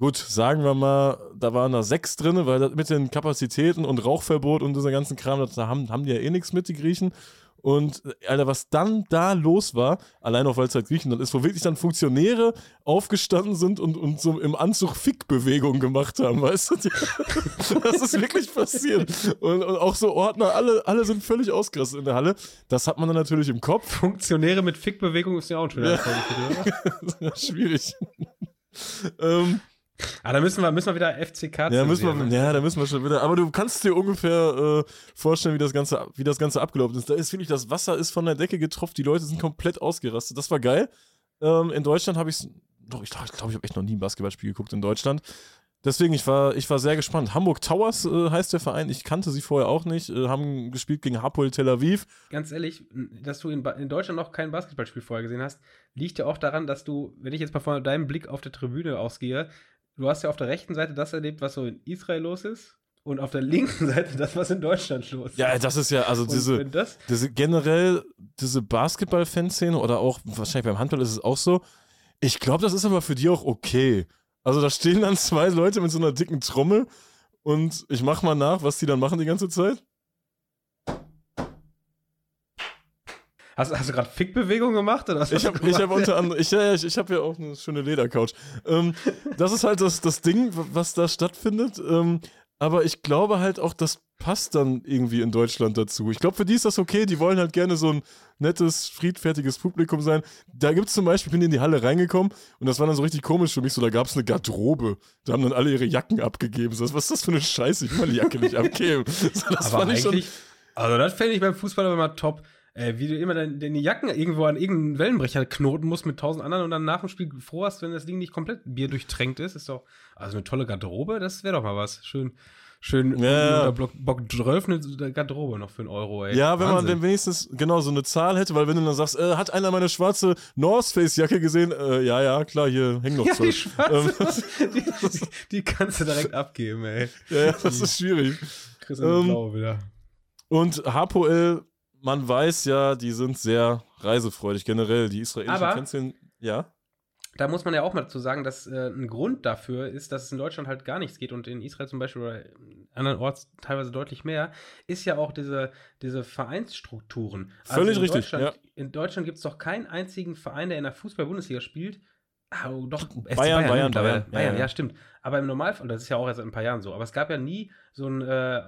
S2: Gut, sagen wir mal, da waren da sechs drin, weil das mit den Kapazitäten und Rauchverbot und dieser ganzen Kram, da haben, haben die ja eh nichts mit, die Griechen. Und Alter, was dann da los war, allein auch weil es halt Griechenland ist, wo wirklich dann Funktionäre aufgestanden sind und, und so im Anzug Fickbewegungen gemacht haben, weißt du? das ist wirklich passiert. Und, und, auch so Ordner, alle, alle sind völlig ausgerastet in der Halle. Das hat man dann natürlich im Kopf.
S1: Funktionäre mit Fickbewegung ist ja auch ein schöner
S2: ja. Schwierig. ähm,
S1: Ah, da müssen wir, müssen wir wieder FCK
S2: ja, müssen wir, ne? ja, da müssen wir schon wieder. Aber du kannst dir ungefähr äh, vorstellen, wie das, Ganze, wie das Ganze abgelaufen ist. Da ist wirklich, das Wasser ist von der Decke getroffen, die Leute sind komplett ausgerastet. Das war geil. Ähm, in Deutschland habe ich doch, ich glaube, ich, glaub, ich habe echt noch nie ein Basketballspiel geguckt in Deutschland. Deswegen, ich war, ich war sehr gespannt. Hamburg Towers äh, heißt der Verein. Ich kannte sie vorher auch nicht. Äh, haben gespielt gegen Hapoel Tel Aviv.
S1: Ganz ehrlich, dass du in, in, Deutschland noch kein Basketballspiel vorher gesehen hast, liegt ja auch daran, dass du, wenn ich jetzt mal von deinem Blick auf der Tribüne ausgehe, du hast ja auf der rechten Seite das erlebt, was so in Israel los ist. Und auf der linken Seite das, was in Deutschland los ist.
S2: Ja, das ist ja, also diese, diese generell, diese Basketball-Fanszene oder auch, wahrscheinlich beim Handball ist es auch so. Ich glaube, das ist aber für die auch okay. Also da stehen dann zwei Leute mit so einer dicken Trommel und ich mach mal nach, was die dann machen die ganze Zeit.
S1: Hast, hast du gerade Fickbewegung gemacht? Oder was
S2: ich habe hab unter anderem, ich, ja, ich, ich habe ja auch eine schöne Ledercouch. Ähm, das ist halt das, das Ding, was da stattfindet. Ähm, aber ich glaube halt auch, das passt dann irgendwie in Deutschland dazu. Ich glaube, für die ist das okay. Die wollen halt gerne so ein nettes, friedfertiges Publikum sein. Da gibt es zum Beispiel, ich bin in die Halle reingekommen und das war dann so richtig komisch für mich. So, da gab es eine Garderobe. Da haben dann alle ihre Jacken abgegeben. So, was ist das für eine Scheiße? Ich will meine Jacke nicht abgeben. So,
S1: das aber eigentlich, schon, also das fände ich beim Fußball immer top äh, wie du immer deine, deine Jacken irgendwo an irgendeinen Wellenbrecher knoten musst mit tausend anderen und dann nach dem Spiel froh hast, wenn das Ding nicht komplett Bier durchtränkt ist. Ist doch, also eine tolle Garderobe, das wäre doch mal was. Schön, schön
S2: ja.
S1: unter Block, Bock 12 eine Garderobe noch für einen Euro, ey.
S2: Ja, wenn Wahnsinn. man dann wenigstens genau so eine Zahl hätte, weil wenn du dann sagst, äh, hat einer meine schwarze North Face Jacke gesehen? Äh, ja, ja, klar, hier hängen noch ja,
S1: Die, schwarze, ähm, die, die, die, kannst du direkt abgeben, ey.
S2: Ja, ja das ist schwierig.
S1: Chris ähm, Blaue wieder.
S2: Und HPOL man weiß ja, die sind sehr reisefreudig generell. Die israelischen
S1: Aber,
S2: Fanszenen, ja.
S1: Da muss man ja auch mal dazu sagen, dass äh, ein Grund dafür ist, dass es in Deutschland halt gar nichts geht und in Israel zum Beispiel oder andernorts teilweise deutlich mehr, ist ja auch diese, diese Vereinsstrukturen.
S2: Also Völlig richtig. Ja.
S1: In Deutschland gibt es doch keinen einzigen Verein, der in der Fußball-Bundesliga spielt. Oh, doch,
S2: Bayern, Bayern, Bayern,
S1: Bayern, Bayern, ja, ja, stimmt. Aber im Normalfall, das ist ja auch erst seit ein paar Jahren so, aber es gab ja nie so ein, äh,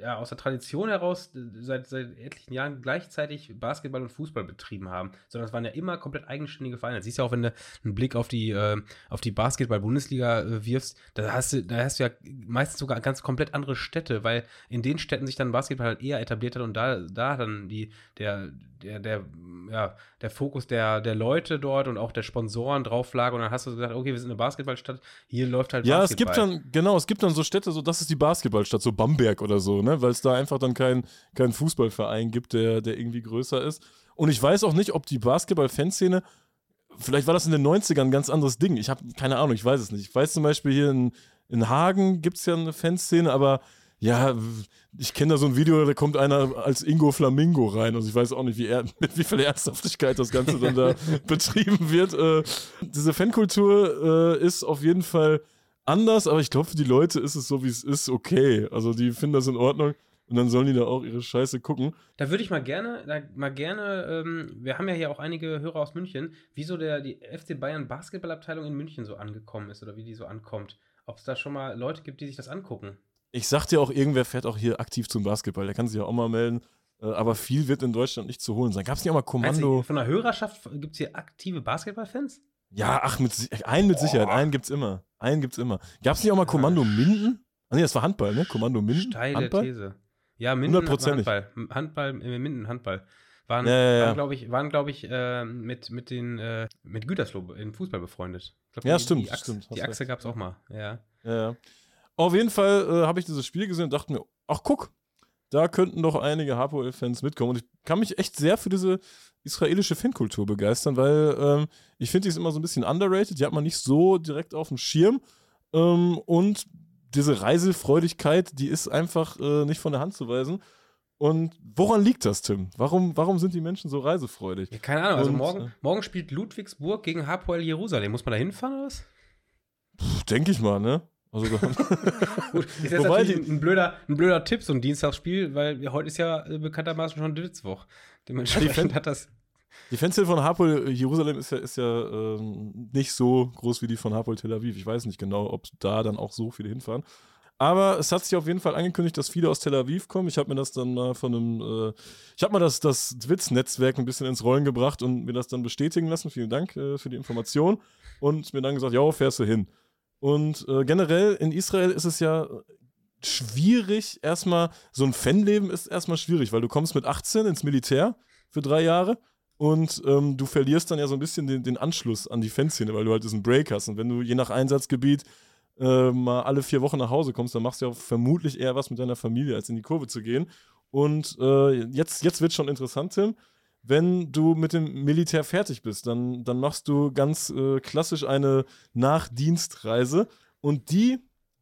S1: ja, aus der Tradition heraus seit, seit etlichen Jahren gleichzeitig Basketball und Fußball betrieben haben, sondern es waren ja immer komplett eigenständige Vereine. Das siehst du auch, wenn du einen Blick auf die, äh, auf die Basketball-Bundesliga äh, wirfst, da hast, du, da hast du ja meistens sogar ganz komplett andere Städte, weil in den Städten sich dann Basketball halt eher etabliert hat und da, da dann die, der, der, der, ja, der Fokus der, der Leute dort und auch der Sponsoren drauf lag und dann hast du gesagt, okay, wir sind eine Basketballstadt, hier läuft halt
S2: Ja, Basketball. es gibt dann, genau, es gibt dann so Städte, so das ist die Basketballstadt, so Bamberg oder so, ne, weil es da einfach dann keinen kein Fußballverein gibt, der, der irgendwie größer ist. Und ich weiß auch nicht, ob die Basketball-Fanszene, vielleicht war das in den 90ern ein ganz anderes Ding. Ich habe keine Ahnung, ich weiß es nicht. Ich weiß zum Beispiel hier in, in Hagen gibt es ja eine Fanszene, aber ja, ich kenne da so ein Video, da kommt einer als Ingo Flamingo rein. Also ich weiß auch nicht, wie er, mit wie viel Ernsthaftigkeit das Ganze dann da betrieben wird. Äh, diese Fankultur äh, ist auf jeden Fall anders, aber ich glaube, für die Leute ist es so, wie es ist, okay. Also die finden das in Ordnung. und dann sollen die da auch ihre Scheiße gucken.
S1: Da würde ich mal gerne, da, mal gerne, ähm, wir haben ja hier auch einige Hörer aus München, wieso der, die FC Bayern Basketballabteilung in München so angekommen ist oder wie die so ankommt. Ob es da schon mal Leute gibt, die sich das angucken.
S2: Ich sag dir auch, irgendwer fährt auch hier aktiv zum Basketball. Der kann sich ja auch mal melden. Äh, aber viel wird in Deutschland nicht zu holen sein. Gab es nicht auch mal Kommando?
S1: von der Hörerschaft gibt es hier aktive Basketballfans?
S2: Ja, ach, mit, einen mit Sicherheit. Einen gibt's immer. Einen gibt's immer. Gab es nicht auch mal Kommando Minden? Ah, nee, das war Handball, ne? Kommando Minden.
S1: Steile Handball? These. Ja, Minden Handball. Handball, äh, Minden Handball. Waren, ja, ja, ja. waren glaube ich, waren, glaub ich äh, mit, mit, den, äh, mit Gütersloh im Fußball befreundet.
S2: Glaub, ja,
S1: die,
S2: stimmt.
S1: Die Achse,
S2: stimmt,
S1: die Achse gab es auch mal, ja.
S2: Ja, Auf jeden Fall äh, habe ich dieses Spiel gesehen und dachte mir, ach guck, da könnten doch einige Hapoel-Fans mitkommen. Und ich kann mich echt sehr für diese israelische Fankultur begeistern, weil ähm, ich finde, die ist immer so ein bisschen underrated. Die hat man nicht so direkt auf dem Schirm. Ähm, und diese Reisefreudigkeit, die ist einfach äh, nicht von der Hand zu weisen. Und woran liegt das, Tim? Warum, warum sind die Menschen so reisefreudig?
S1: Ja, keine Ahnung. Also morgen, äh, morgen spielt Ludwigsburg gegen Hapoel Jerusalem. Muss man da hinfahren oder was?
S2: Denke ich mal, ne? Also
S1: Gut, ist jetzt Wobei natürlich ein blöder, ein blöder Tipp, so ein Dienstagsspiel, weil heute ist ja äh, bekanntermaßen schon Dwitzwoch. Dementsprechend hat das.
S2: Die Fanszene von Hapoel Jerusalem ist ja, ist ja ähm, nicht so groß wie die von Hapoel Tel Aviv. Ich weiß nicht genau, ob da dann auch so viele hinfahren. Aber es hat sich auf jeden Fall angekündigt, dass viele aus Tel Aviv kommen. Ich habe mir das dann mal von einem, äh, ich habe mal das, das Twitz-Netzwerk ein bisschen ins Rollen gebracht und mir das dann bestätigen lassen. Vielen Dank äh, für die Information. Und mir dann gesagt, ja, fährst du hin. Und äh, generell in Israel ist es ja schwierig, erstmal, so ein Fanleben ist erstmal schwierig, weil du kommst mit 18 ins Militär für drei Jahre und ähm, du verlierst dann ja so ein bisschen den, den Anschluss an die Fanszene, weil du halt diesen Break hast. Und wenn du je nach Einsatzgebiet äh, mal alle vier Wochen nach Hause kommst, dann machst du ja vermutlich eher was mit deiner Familie, als in die Kurve zu gehen. Und äh, jetzt, jetzt wird schon interessant, Tim. Wenn du mit dem Militär fertig bist, dann, dann machst du ganz äh, klassisch eine Nachdienstreise. Und die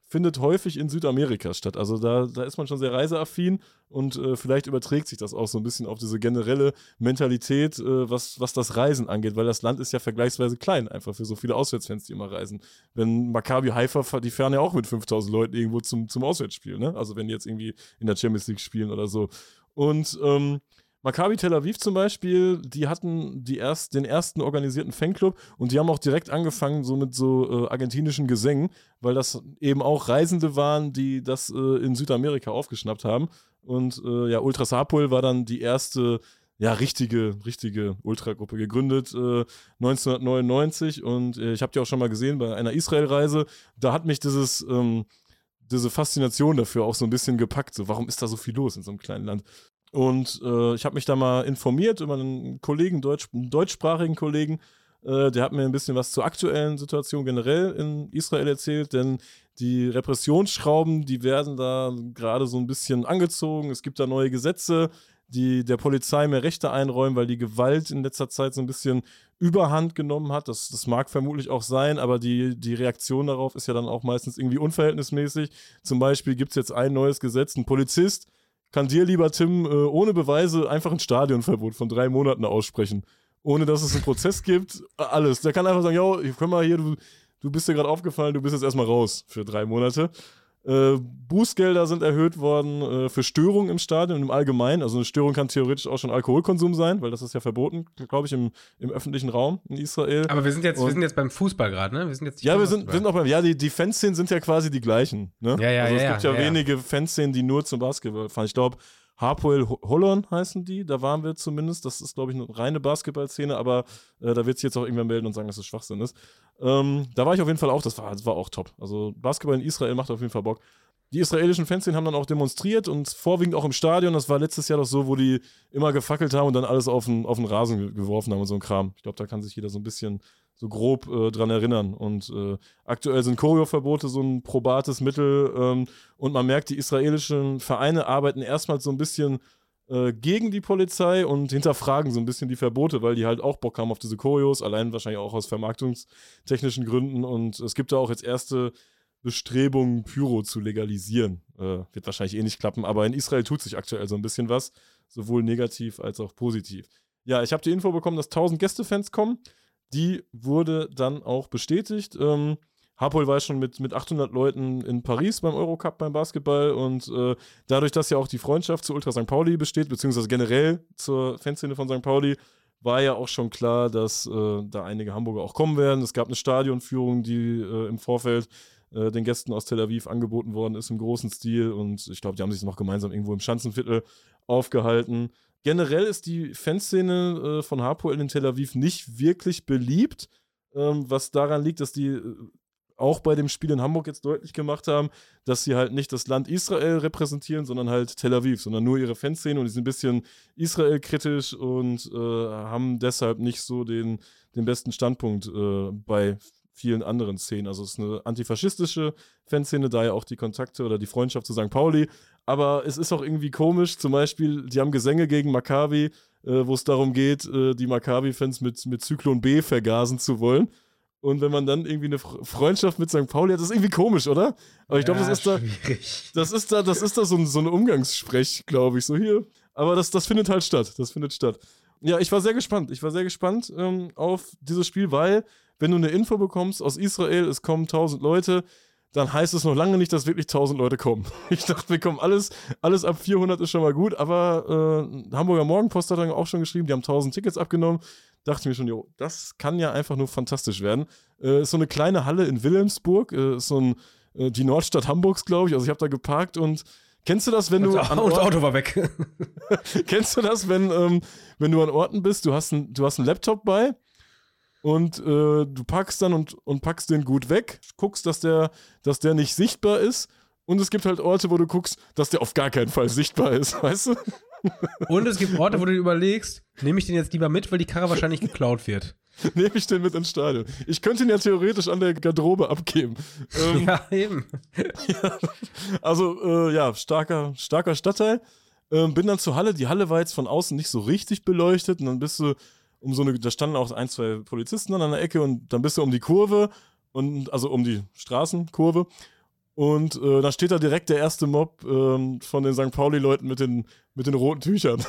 S2: findet häufig in Südamerika statt. Also da, da ist man schon sehr reiseaffin und äh, vielleicht überträgt sich das auch so ein bisschen auf diese generelle Mentalität, äh, was, was das Reisen angeht, weil das Land ist ja vergleichsweise klein, einfach für so viele Auswärtsfans, die immer reisen. Wenn Maccabi Haifa, die fahren ja auch mit 5000 Leuten irgendwo zum, zum Auswärtsspiel, ne? Also wenn die jetzt irgendwie in der Champions League spielen oder so. Und ähm, Maccabi Tel Aviv zum Beispiel, die hatten die erst, den ersten organisierten Fanclub und die haben auch direkt angefangen so mit so äh, argentinischen Gesängen, weil das eben auch Reisende waren, die das äh, in Südamerika aufgeschnappt haben. Und äh, ja, Ultras Hapoel war dann die erste ja, richtige, richtige Ultragruppe gegründet äh, 1999 und äh, ich habe die auch schon mal gesehen bei einer Israel-Reise. Da hat mich dieses, ähm, diese Faszination dafür auch so ein bisschen gepackt. So, warum ist da so viel los in so einem kleinen Land? Und äh, ich habe mich da mal informiert über einen Kollegen, Deutsch, einen deutschsprachigen Kollegen, äh, der hat mir ein bisschen was zur aktuellen Situation generell in Israel erzählt, denn die Repressionsschrauben, die werden da gerade so ein bisschen angezogen. Es gibt da neue Gesetze, die der Polizei mehr Rechte einräumen, weil die Gewalt in letzter Zeit so ein bisschen Überhand genommen hat. Das, das mag vermutlich auch sein, aber die, die Reaktion darauf ist ja dann auch meistens irgendwie unverhältnismäßig. Zum Beispiel gibt es jetzt ein neues Gesetz, ein Polizist kann dir, lieber Tim, äh, ohne Beweise einfach ein Stadionverbot von drei Monaten aussprechen. Ohne dass es einen Prozess gibt. Alles. Der kann einfach sagen, ja, komm mal hier, du, du bist dir gerade aufgefallen, du bist jetzt erstmal raus für drei Monate. Äh, Bußgelder sind erhöht worden äh, für Störungen im Stadion und im Allgemeinen. Also eine Störung kann theoretisch auch schon Alkoholkonsum sein, weil das ist ja verboten, glaube ich, im, im öffentlichen Raum in Israel.
S1: Aber wir sind jetzt, wir sind jetzt beim Fußball gerade, ne? Wir sind jetzt
S2: ja, wir sind, wir sind auch beim, ja, die, die Fanszenen sind ja quasi die gleichen, ne?
S1: Ja, ja,
S2: also
S1: es
S2: ja,
S1: gibt
S2: ja,
S1: ja,
S2: wenige Fanszenen, die nur zum Basketball fahren. Ich glaube, Harpoel Hollon heißen die, da waren wir zumindest. Das ist, glaube ich, eine reine Basketballszene, aber äh, da wird sich jetzt auch irgendwer melden und sagen, dass es das Schwachsinn ist. Ähm, da war ich auf jeden Fall auch, das war, das war auch top. Also Basketball in Israel macht auf jeden Fall Bock. Die israelischen Fans haben dann auch demonstriert und vorwiegend auch im Stadion. Das war letztes Jahr doch so, wo die immer gefackelt haben und dann alles auf den, auf den Rasen geworfen haben und so ein Kram. Ich glaube, da kann sich jeder so ein bisschen so grob äh, dran erinnern. Und äh, aktuell sind Choreoverbote so ein probates Mittel. Ähm, und man merkt, die israelischen Vereine arbeiten erstmal so ein bisschen äh, gegen die Polizei und hinterfragen so ein bisschen die Verbote, weil die halt auch Bock haben auf diese Choreos, allein wahrscheinlich auch aus vermarktungstechnischen Gründen. Und es gibt da auch jetzt erste Bestrebungen, Pyro zu legalisieren. Äh, wird wahrscheinlich eh nicht klappen, aber in Israel tut sich aktuell so ein bisschen was, sowohl negativ als auch positiv. Ja, ich habe die Info bekommen, dass 1000 Gästefans kommen. Die wurde dann auch bestätigt. Ähm, Hapoel war schon mit, mit 800 Leuten in Paris beim Eurocup beim Basketball und äh, dadurch, dass ja auch die Freundschaft zu Ultra St. Pauli besteht, beziehungsweise generell zur Fanszene von St. Pauli, war ja auch schon klar, dass äh, da einige Hamburger auch kommen werden. Es gab eine Stadionführung, die äh, im Vorfeld äh, den Gästen aus Tel Aviv angeboten worden ist im großen Stil und ich glaube, die haben sich noch gemeinsam irgendwo im Schanzenviertel aufgehalten. Generell ist die Fanszene äh, von Hapoel in Tel Aviv nicht wirklich beliebt, ähm, was daran liegt, dass die äh, auch bei dem Spiel in Hamburg jetzt deutlich gemacht haben, dass sie halt nicht das Land Israel repräsentieren, sondern halt Tel Aviv, sondern nur ihre Fanszene und die sind ein bisschen Israel-kritisch und äh, haben deshalb nicht so den, den besten Standpunkt äh, bei vielen anderen Szenen. Also es ist eine antifaschistische Fanszene, daher auch die Kontakte oder die Freundschaft zu St. Pauli. Aber es ist auch irgendwie komisch, zum Beispiel, die haben Gesänge gegen Maccabi, äh, wo es darum geht, äh, die Maccabi-Fans mit, mit Zyklon B vergasen zu wollen. Und wenn man dann irgendwie eine Freundschaft mit St. Pauli hat, das ist irgendwie komisch, oder? Aber ich glaube, ja, das ist da. Das ist da, das ist da so ein, so ein Umgangssprech, glaube ich. So hier. Aber das, das findet halt statt. Das findet statt. Ja, ich war sehr gespannt. Ich war sehr gespannt ähm, auf dieses Spiel, weil wenn du eine Info bekommst aus Israel, es kommen 1000 Leute, dann heißt es noch lange nicht, dass wirklich 1000 Leute kommen. Ich dachte, wir kommen alles, alles ab 400 ist schon mal gut, aber äh, Hamburger Morgenpost hat dann auch schon geschrieben, die haben 1000 Tickets abgenommen. Dachte ich mir schon, jo, das kann ja einfach nur fantastisch werden. Äh, ist so eine kleine Halle in Wilhelmsburg, äh, ist so ein, äh, die Nordstadt Hamburgs, glaube ich. Also ich habe da geparkt und Kennst du das, wenn du.
S1: Und, an Orten, Auto war weg.
S2: kennst du das, wenn, ähm, wenn du an Orten bist, du hast, ein, du hast einen Laptop bei und äh, du packst dann und, und packst den gut weg, guckst, dass der, dass der nicht sichtbar ist. Und es gibt halt Orte, wo du guckst, dass der auf gar keinen Fall sichtbar ist, weißt du?
S1: Und es gibt Orte, wo du überlegst, nehme ich den jetzt lieber mit, weil die Karre wahrscheinlich geklaut wird.
S2: nehme ich den mit ins Stadion. Ich könnte ihn ja theoretisch an der Garderobe abgeben.
S1: Ähm, ja, eben.
S2: ja, also, äh, ja, starker, starker Stadtteil. Ähm, bin dann zur Halle. Die Halle war jetzt von außen nicht so richtig beleuchtet. Und dann bist du um so eine, da standen auch ein, zwei Polizisten an der Ecke und dann bist du um die Kurve und also um die Straßenkurve. Und äh, da steht da direkt der erste Mob ähm, von den St. Pauli-Leuten mit den, mit den roten Tüchern.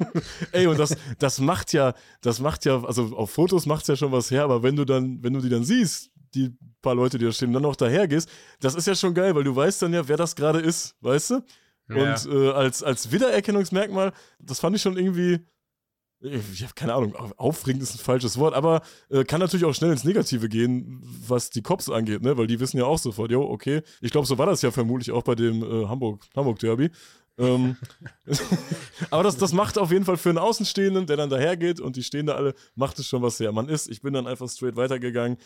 S2: Ey, und das, das macht ja, das macht ja, also auf Fotos macht es ja schon was her, aber wenn du dann, wenn du die dann siehst, die paar Leute, die da stehen, dann noch daher gehst, das ist ja schon geil, weil du weißt dann ja, wer das gerade ist, weißt du? Ja. Und äh, als, als Wiedererkennungsmerkmal, das fand ich schon irgendwie, ich habe keine Ahnung, aufregend ist ein falsches Wort, aber äh, kann natürlich auch schnell ins Negative gehen, was die Cops angeht, ne? Weil die wissen ja auch sofort, jo, okay. Ich glaube, so war das ja vermutlich auch bei dem äh, Hamburg, Hamburg Derby. ähm, aber das, das macht auf jeden Fall für einen Außenstehenden, der dann dahergeht und die stehen da alle, macht es schon was her. Man ist, ich bin dann einfach straight weitergegangen,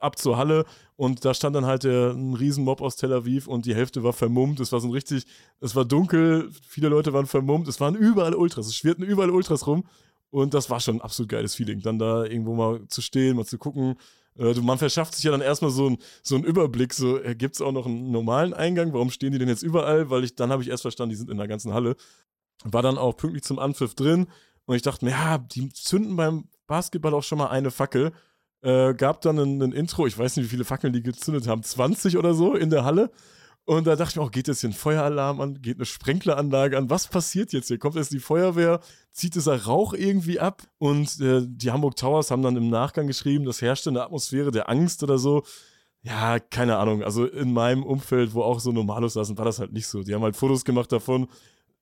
S2: ab zur Halle und da stand dann halt der, ein Riesenmob aus Tel Aviv und die Hälfte war vermummt. Es war so ein richtig, es war dunkel, viele Leute waren vermummt, es waren überall Ultras, es schwirrten überall Ultras rum und das war schon ein absolut geiles Feeling, dann da irgendwo mal zu stehen, mal zu gucken. Äh, man verschafft sich ja dann erstmal so, ein, so einen Überblick, so äh, gibt es auch noch einen normalen Eingang, warum stehen die denn jetzt überall? Weil ich, dann habe ich erst verstanden, die sind in der ganzen Halle. War dann auch pünktlich zum Anpfiff drin und ich dachte ja, die zünden beim Basketball auch schon mal eine Fackel. Äh, gab dann ein, ein Intro, ich weiß nicht, wie viele Fackeln die gezündet haben, 20 oder so in der Halle. Und da dachte ich mir auch, geht jetzt hier ein Feueralarm an, geht eine Sprenkleranlage an, was passiert jetzt hier? Kommt jetzt die Feuerwehr, zieht dieser Rauch irgendwie ab? Und äh, die Hamburg Towers haben dann im Nachgang geschrieben, das herrschte eine Atmosphäre der Angst oder so. Ja, keine Ahnung. Also in meinem Umfeld, wo auch so Normalos saßen, war das halt nicht so. Die haben halt Fotos gemacht davon.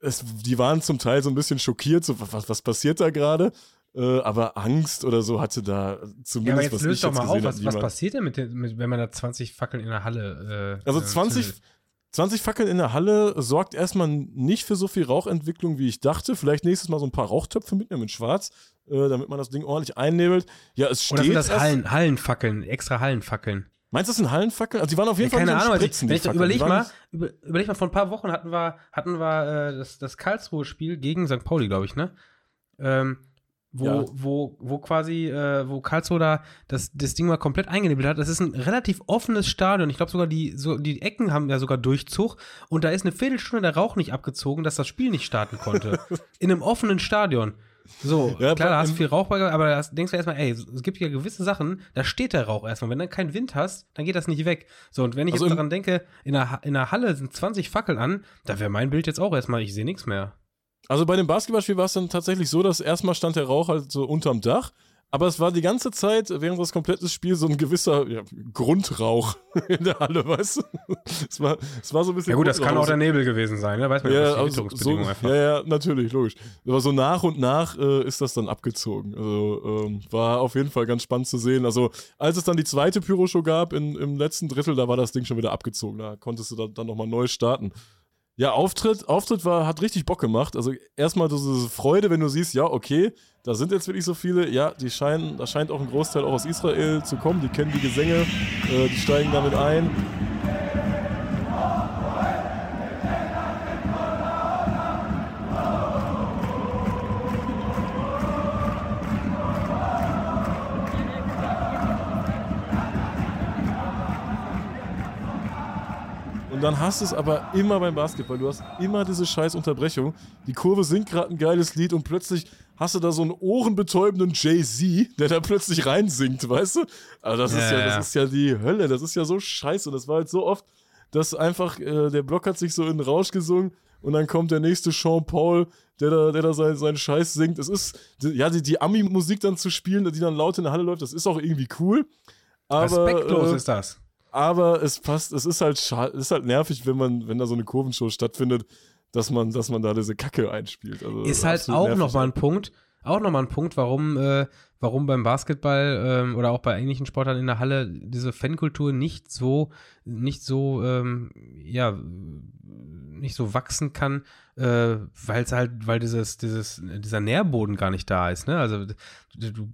S2: Es, die waren zum Teil so ein bisschen schockiert, so was, was passiert da gerade? Äh, aber Angst oder so hatte da zumindest ja, aber
S1: jetzt was löst doch mal auf, was, was passiert denn mit, den, mit, wenn man da 20 Fackeln in der Halle
S2: äh, Also 20, 20 Fackeln in der Halle sorgt erstmal nicht für so viel Rauchentwicklung, wie ich dachte. Vielleicht nächstes Mal so ein paar Rauchtöpfe mitnehmen in schwarz, äh, damit man das Ding ordentlich einnebelt. Ja, es steht. Oder
S1: sind das Hallen, Hallenfackeln, extra Hallenfackeln?
S2: Meinst du, das sind Hallenfackeln? Also die waren auf jeden
S1: ja,
S2: Fall
S1: keine Ahnung, Spritzen, also, überleg mal, über, überleg mal, vor ein paar Wochen hatten wir, hatten wir äh, das, das Karlsruhe-Spiel gegen St. Pauli, glaube ich, ne? Ähm, wo, ja. wo, wo quasi, äh, wo Karlsruhe da das, das Ding mal komplett eingenebelt hat. Das ist ein relativ offenes Stadion. Ich glaube sogar, die, so, die Ecken haben ja sogar Durchzug und da ist eine Viertelstunde der Rauch nicht abgezogen, dass das Spiel nicht starten konnte. In einem offenen Stadion. So, ja, klar, da hast du viel Rauch bei, aber da denkst du erstmal, ey, es gibt ja gewisse Sachen, da steht der Rauch erstmal. Wenn du keinen Wind hast, dann geht das nicht weg. So, und wenn ich also jetzt daran denke, in der, in der Halle sind 20 Fackeln an, da wäre mein Bild jetzt auch erstmal, ich sehe nichts mehr.
S2: Also bei dem Basketballspiel war es dann tatsächlich so, dass erstmal stand der Rauch halt so unterm Dach, aber es war die ganze Zeit, während das komplette Spiel, so ein gewisser ja, Grundrauch in der Halle, weißt du? es, war, es war so ein bisschen.
S1: Ja, gut, das kann auch der Nebel gewesen sein, ne? Weiß man
S2: ja, also, so, ja, ja, natürlich, logisch. Aber so nach und nach äh, ist das dann abgezogen. Also ähm, war auf jeden Fall ganz spannend zu sehen. Also, als es dann die zweite Pyroshow gab in, im letzten Drittel, da war das Ding schon wieder abgezogen. Da konntest du dann, dann nochmal neu starten. Ja, Auftritt, Auftritt war, hat richtig Bock gemacht. Also erstmal diese Freude, wenn du siehst, ja, okay, da sind jetzt wirklich so viele, ja, die scheinen, da scheint auch ein Großteil auch aus Israel zu kommen, die kennen die Gesänge, äh, die steigen damit ein. Dann hast du es aber immer beim Basketball. Du hast immer diese scheiß Unterbrechung. Die Kurve singt gerade ein geiles Lied und plötzlich hast du da so einen ohrenbetäubenden Jay-Z, der da plötzlich reinsingt, weißt du? Also das, ja, ist ja, das ist ja die Hölle. Das ist ja so scheiße. Und das war halt so oft, dass einfach äh, der Block hat sich so in den Rausch gesungen und dann kommt der nächste Sean Paul, der da, der da seinen, seinen Scheiß singt. Es ist, ja, die, die Ami-Musik dann zu spielen, die dann laut in der Halle läuft, das ist auch irgendwie cool. Aber,
S1: Respektlos äh, ist das
S2: aber es passt, es ist halt es ist halt nervig, wenn man, wenn da so eine Kurvenshow stattfindet, dass man, dass man da diese Kacke einspielt. Also
S1: ist halt auch nochmal ein Punkt, auch nochmal ein Punkt, warum, äh, warum beim Basketball ähm, oder auch bei ähnlichen Sportlern in der Halle diese Fankultur nicht so, nicht so, ähm, ja, nicht so wachsen kann, äh, weil es halt, weil dieses, dieses, dieser Nährboden gar nicht da ist, ne? Also du,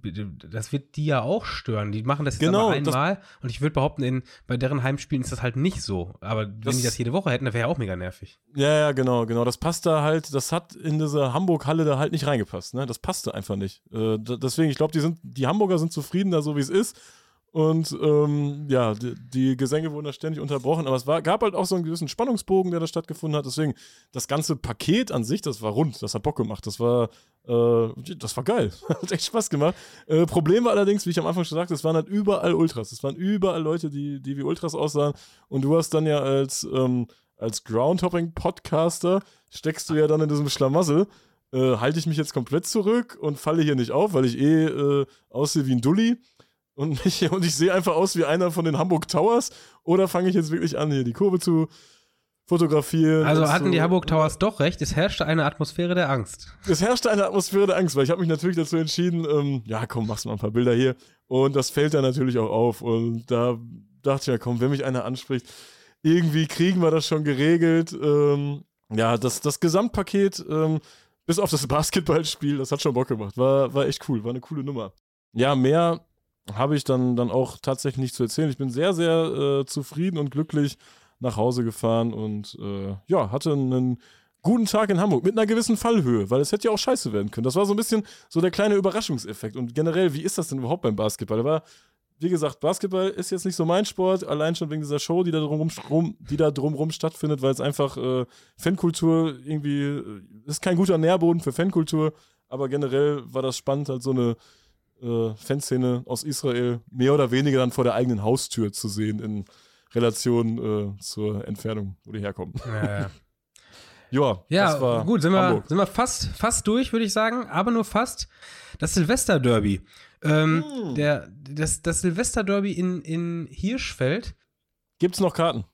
S1: das wird die ja auch stören. Die machen das jetzt genau, einmal und ich würde behaupten, in, bei deren Heimspielen ist das halt nicht so. Aber wenn das, die das jede Woche hätten, dann wäre ja auch mega nervig.
S2: Ja, ja, genau, genau. Das passt da halt, das hat in diese Hamburg-Halle da halt nicht reingepasst, ne? Das passte einfach nicht. Äh, deswegen, ich glaube, die sind, die Hamburger sind zufrieden da so wie es ist. Und ähm, ja, die, die, Gesänge wurden da ständig unterbrochen, aber es war, gab halt auch so einen gewissen Spannungsbogen, der da stattgefunden hat. Deswegen, das ganze Paket an sich, das war rund, das hat Bock gemacht. Das war, äh, das war geil. hat echt Spaß gemacht. Äh, Problem war allerdings, wie ich am Anfang schon sagte, es waren halt überall Ultras. Es waren überall Leute, die, die wie Ultras aussahen. Und du hast dann ja als, ähm, als Groundhopping-Podcaster, steckst du ja dann in diesem Schlamassel. Äh, halte ich mich jetzt komplett zurück und falle hier nicht auf, weil ich eh äh, aussehe wie ein Dulli und ich, und ich sehe einfach aus wie einer von den Hamburg Towers oder fange ich jetzt wirklich an, hier die Kurve zu fotografieren?
S1: Also hatten die Hamburg Towers doch recht, es herrschte eine Atmosphäre der Angst.
S2: Es herrschte eine Atmosphäre der Angst, weil ich habe mich natürlich dazu entschieden, ähm, ja komm, machst mal ein paar Bilder hier und das fällt dann natürlich auch auf und da dachte ich ja komm, wenn mich einer anspricht, irgendwie kriegen wir das schon geregelt. Ähm, ja, das, das Gesamtpaket, ähm, bis auf das Basketballspiel, das hat schon Bock gemacht. War, war echt cool, war eine coole Nummer. Ja, mehr habe ich dann, dann auch tatsächlich nicht zu erzählen. Ich bin sehr, sehr äh, zufrieden und glücklich nach Hause gefahren und äh, ja, hatte einen guten Tag in Hamburg mit einer gewissen Fallhöhe, weil es hätte ja auch scheiße werden können. Das war so ein bisschen so der kleine Überraschungseffekt. Und generell, wie ist das denn überhaupt beim Basketball? Aber wie gesagt, Basketball ist jetzt nicht so mein Sport, allein schon wegen dieser Show, die da drumrum, die da drumrum stattfindet, weil es einfach äh, Fankultur irgendwie äh, ist kein guter Nährboden für Fankultur, aber generell war das spannend, halt so eine äh, Fanszene aus Israel mehr oder weniger dann vor der eigenen Haustür zu sehen in Relation äh, zur Entfernung, wo die herkommen. Ja,
S1: ja. ja gut, sind wir, sind wir fast, fast durch, würde ich sagen, aber nur fast. Das Silvester-Derby. Ähm, hm. der, das das Silvester-Derby in, in Hirschfeld.
S2: Gibt es noch Karten?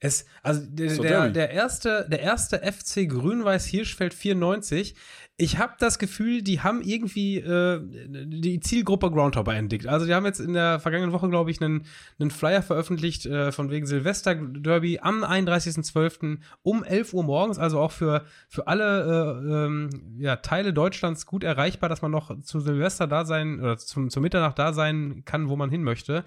S1: Es, also der, der, der, erste, der erste FC Grün-Weiß Hirschfeld 94 ich habe das Gefühl, die haben irgendwie äh, die Zielgruppe Groundhopper entdeckt. Also die haben jetzt in der vergangenen Woche, glaube ich, einen, einen Flyer veröffentlicht äh, von wegen Silvester Derby am 31.12. um 11 Uhr morgens, also auch für, für alle äh, ähm, ja, Teile Deutschlands gut erreichbar, dass man noch zu Silvester da sein oder zum, zur Mitternacht da sein kann, wo man hin möchte.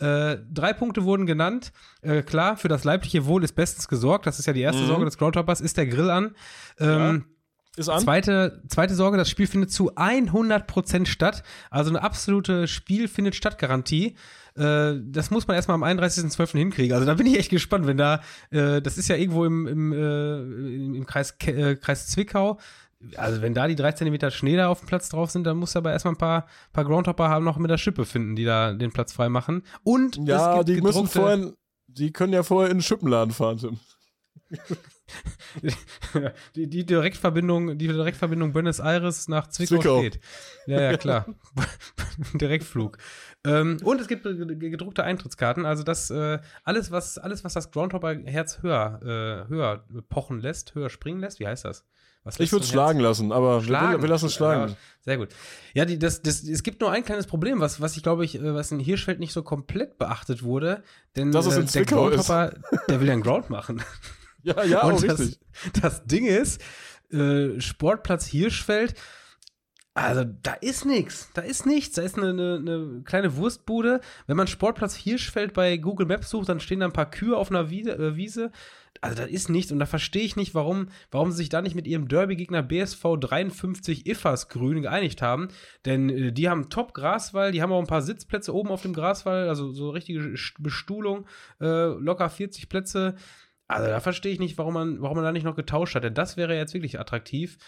S1: Äh, drei Punkte wurden genannt. Äh, klar, für das leibliche Wohl ist bestens gesorgt. Das ist ja die erste mhm. Sorge des Groundhoppers, ist der Grill an. Ähm, ja. Ist an. Zweite, zweite Sorge, das Spiel findet zu 100% statt. Also eine absolute Spiel findet statt Garantie. Äh, das muss man erstmal am 31.12. hinkriegen. Also da bin ich echt gespannt, wenn da, äh, das ist ja irgendwo im, im, äh, im Kreis, äh, Kreis Zwickau. Also wenn da die drei Zentimeter Schnee da auf dem Platz drauf sind, dann muss aber erstmal ein paar, paar Groundhopper haben noch mit der Schippe finden, die da den Platz frei machen. Und
S2: ja, die müssen vorhin, die können ja vorher in den Schippenladen fahren, Tim.
S1: die, die, Direktverbindung, die Direktverbindung Buenos Aires nach Zwickau, Zwickau. steht. Ja, ja, klar. Direktflug. Ähm, und es gibt gedruckte Eintrittskarten. Also das äh, alles, was alles, was das Groundhopper-Herz höher, äh, höher pochen lässt, höher springen lässt. Wie heißt das?
S2: ich würde schlagen lassen, aber schlagen. Wir, wir lassen es schlagen.
S1: Ja, sehr gut. Ja, die, das, das, es gibt nur ein kleines Problem, was, was ich glaube ich, äh, was in Hirschfeld nicht so komplett beachtet wurde. Denn
S2: das äh, der Groundhopper,
S1: der will ja einen Ground machen.
S2: Ja, ja,
S1: Und
S2: auch
S1: das,
S2: richtig.
S1: Das Ding ist, äh, Sportplatz Hirschfeld, also da ist nichts, da ist nichts, da ist eine, eine, eine, kleine Wurstbude. Wenn man Sportplatz Hirschfeld bei Google Maps sucht, dann stehen da ein paar Kühe auf einer Wiese. Äh. Also da ist nichts und da verstehe ich nicht, warum, warum sie sich da nicht mit ihrem Derby-Gegner BSV 53 Iffers Grün geeinigt haben. Denn äh, die haben Top-Graswall, die haben auch ein paar Sitzplätze oben auf dem Graswall, also so richtige Bestuhlung, äh, locker 40 Plätze. Also da verstehe ich nicht, warum man, warum man da nicht noch getauscht hat, denn das wäre jetzt wirklich attraktiv.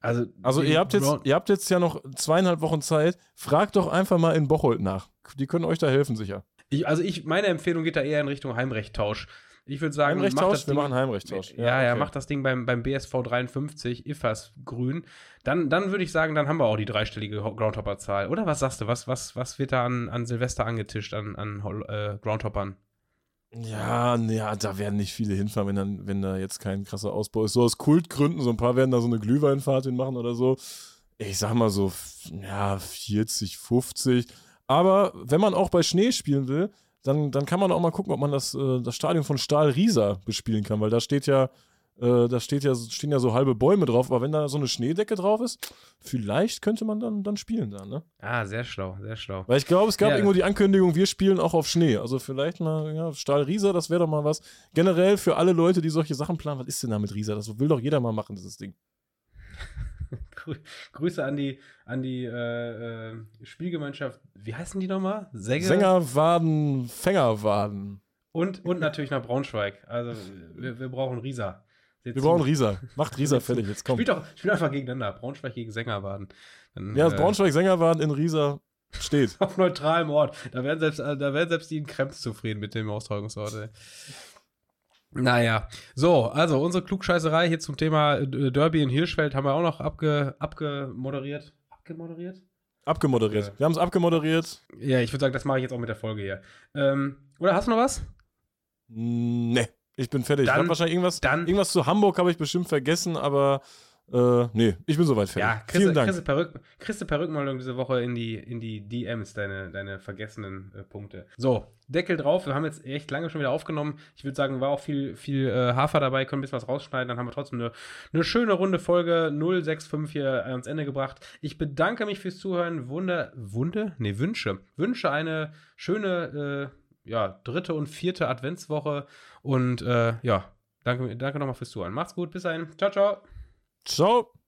S2: Also, also ihr, habt jetzt, ihr habt jetzt ja noch zweieinhalb Wochen Zeit. Fragt doch einfach mal in Bocholt nach. Die können euch da helfen, sicher.
S1: Ich, also ich, meine Empfehlung geht da eher in Richtung Heimrechttausch. Ich würde sagen,
S2: Heimrechttausch,
S1: das
S2: wir machen Heimrechttausch.
S1: Ja, ja, okay. ja, macht das Ding beim, beim BSV 53, IFAS grün. Dann, dann würde ich sagen, dann haben wir auch die dreistellige Groundhopper-Zahl. Oder was sagst du? Was, was, was wird da an, an Silvester angetischt, an, an äh, Groundhoppern?
S2: Ja, ja, da werden nicht viele hinfahren, wenn, dann, wenn da jetzt kein krasser Ausbau ist. So aus Kultgründen, so ein paar werden da so eine Glühweinfahrt hinmachen oder so. Ich sag mal so, ja, 40, 50. Aber wenn man auch bei Schnee spielen will, dann, dann kann man auch mal gucken, ob man das, äh, das Stadion von Stahl Riesa bespielen kann, weil da steht ja äh, da steht ja, stehen ja so halbe Bäume drauf, aber wenn da so eine Schneedecke drauf ist, vielleicht könnte man dann, dann spielen da, ne?
S1: Ah, sehr schlau, sehr schlau.
S2: Weil ich glaube, es gab ja. irgendwo die Ankündigung, wir spielen auch auf Schnee. Also vielleicht mal, ja, Stahl Rieser, das wäre doch mal was. Generell für alle Leute, die solche Sachen planen, was ist denn da mit Rieser? Das will doch jeder mal machen, dieses Ding.
S1: Grüße an die, an die äh, äh, Spielgemeinschaft. Wie heißen die nochmal?
S2: Sänger? Sängerwaden, Fängerwaden.
S1: Und, und natürlich nach Braunschweig. Also wir, wir brauchen Rieser.
S2: Wir brauchen Rieser. Macht Rieser fertig, jetzt komm.
S1: Spielt doch, spielt einfach gegeneinander. Braunschweig gegen Sängerwaden.
S2: Dann, ja, äh, Braunschweig-Sängerwaden in Rieser steht.
S1: Auf neutralem Ort. Da werden selbst, da werden selbst die in Krems zufrieden mit dem Austragungsort. Ey. Naja, so, also unsere Klugscheißerei hier zum Thema äh, Derby in Hirschfeld haben wir auch noch abge, abgemoderiert. Abgemoderiert?
S2: Abgemoderiert. Äh, wir haben es abgemoderiert.
S1: Ja, ich würde sagen, das mache ich jetzt auch mit der Folge hier. Ähm, oder hast du noch was?
S2: Nee. Ich bin fertig. Dann, ich wahrscheinlich irgendwas, dann, irgendwas zu Hamburg habe ich bestimmt vergessen, aber äh, nee, ich bin soweit fertig. Ja,
S1: Vielen Dank. Du Perück, kriegst du Perückenmalung diese Woche in die, in die DMs, deine, deine vergessenen äh, Punkte. So, Deckel drauf. Wir haben jetzt echt lange schon wieder aufgenommen. Ich würde sagen, war auch viel, viel äh, Hafer dabei, können ein bisschen was rausschneiden. Dann haben wir trotzdem eine, eine schöne runde Folge 065 hier ans Ende gebracht. Ich bedanke mich fürs Zuhören. Wunder, Wunde? Nee, Wünsche. Wünsche eine schöne, äh, ja, dritte und vierte Adventswoche. Und äh, ja, danke, danke nochmal fürs Zuhören. Macht's gut, bis dahin. Ciao, ciao.
S2: Ciao.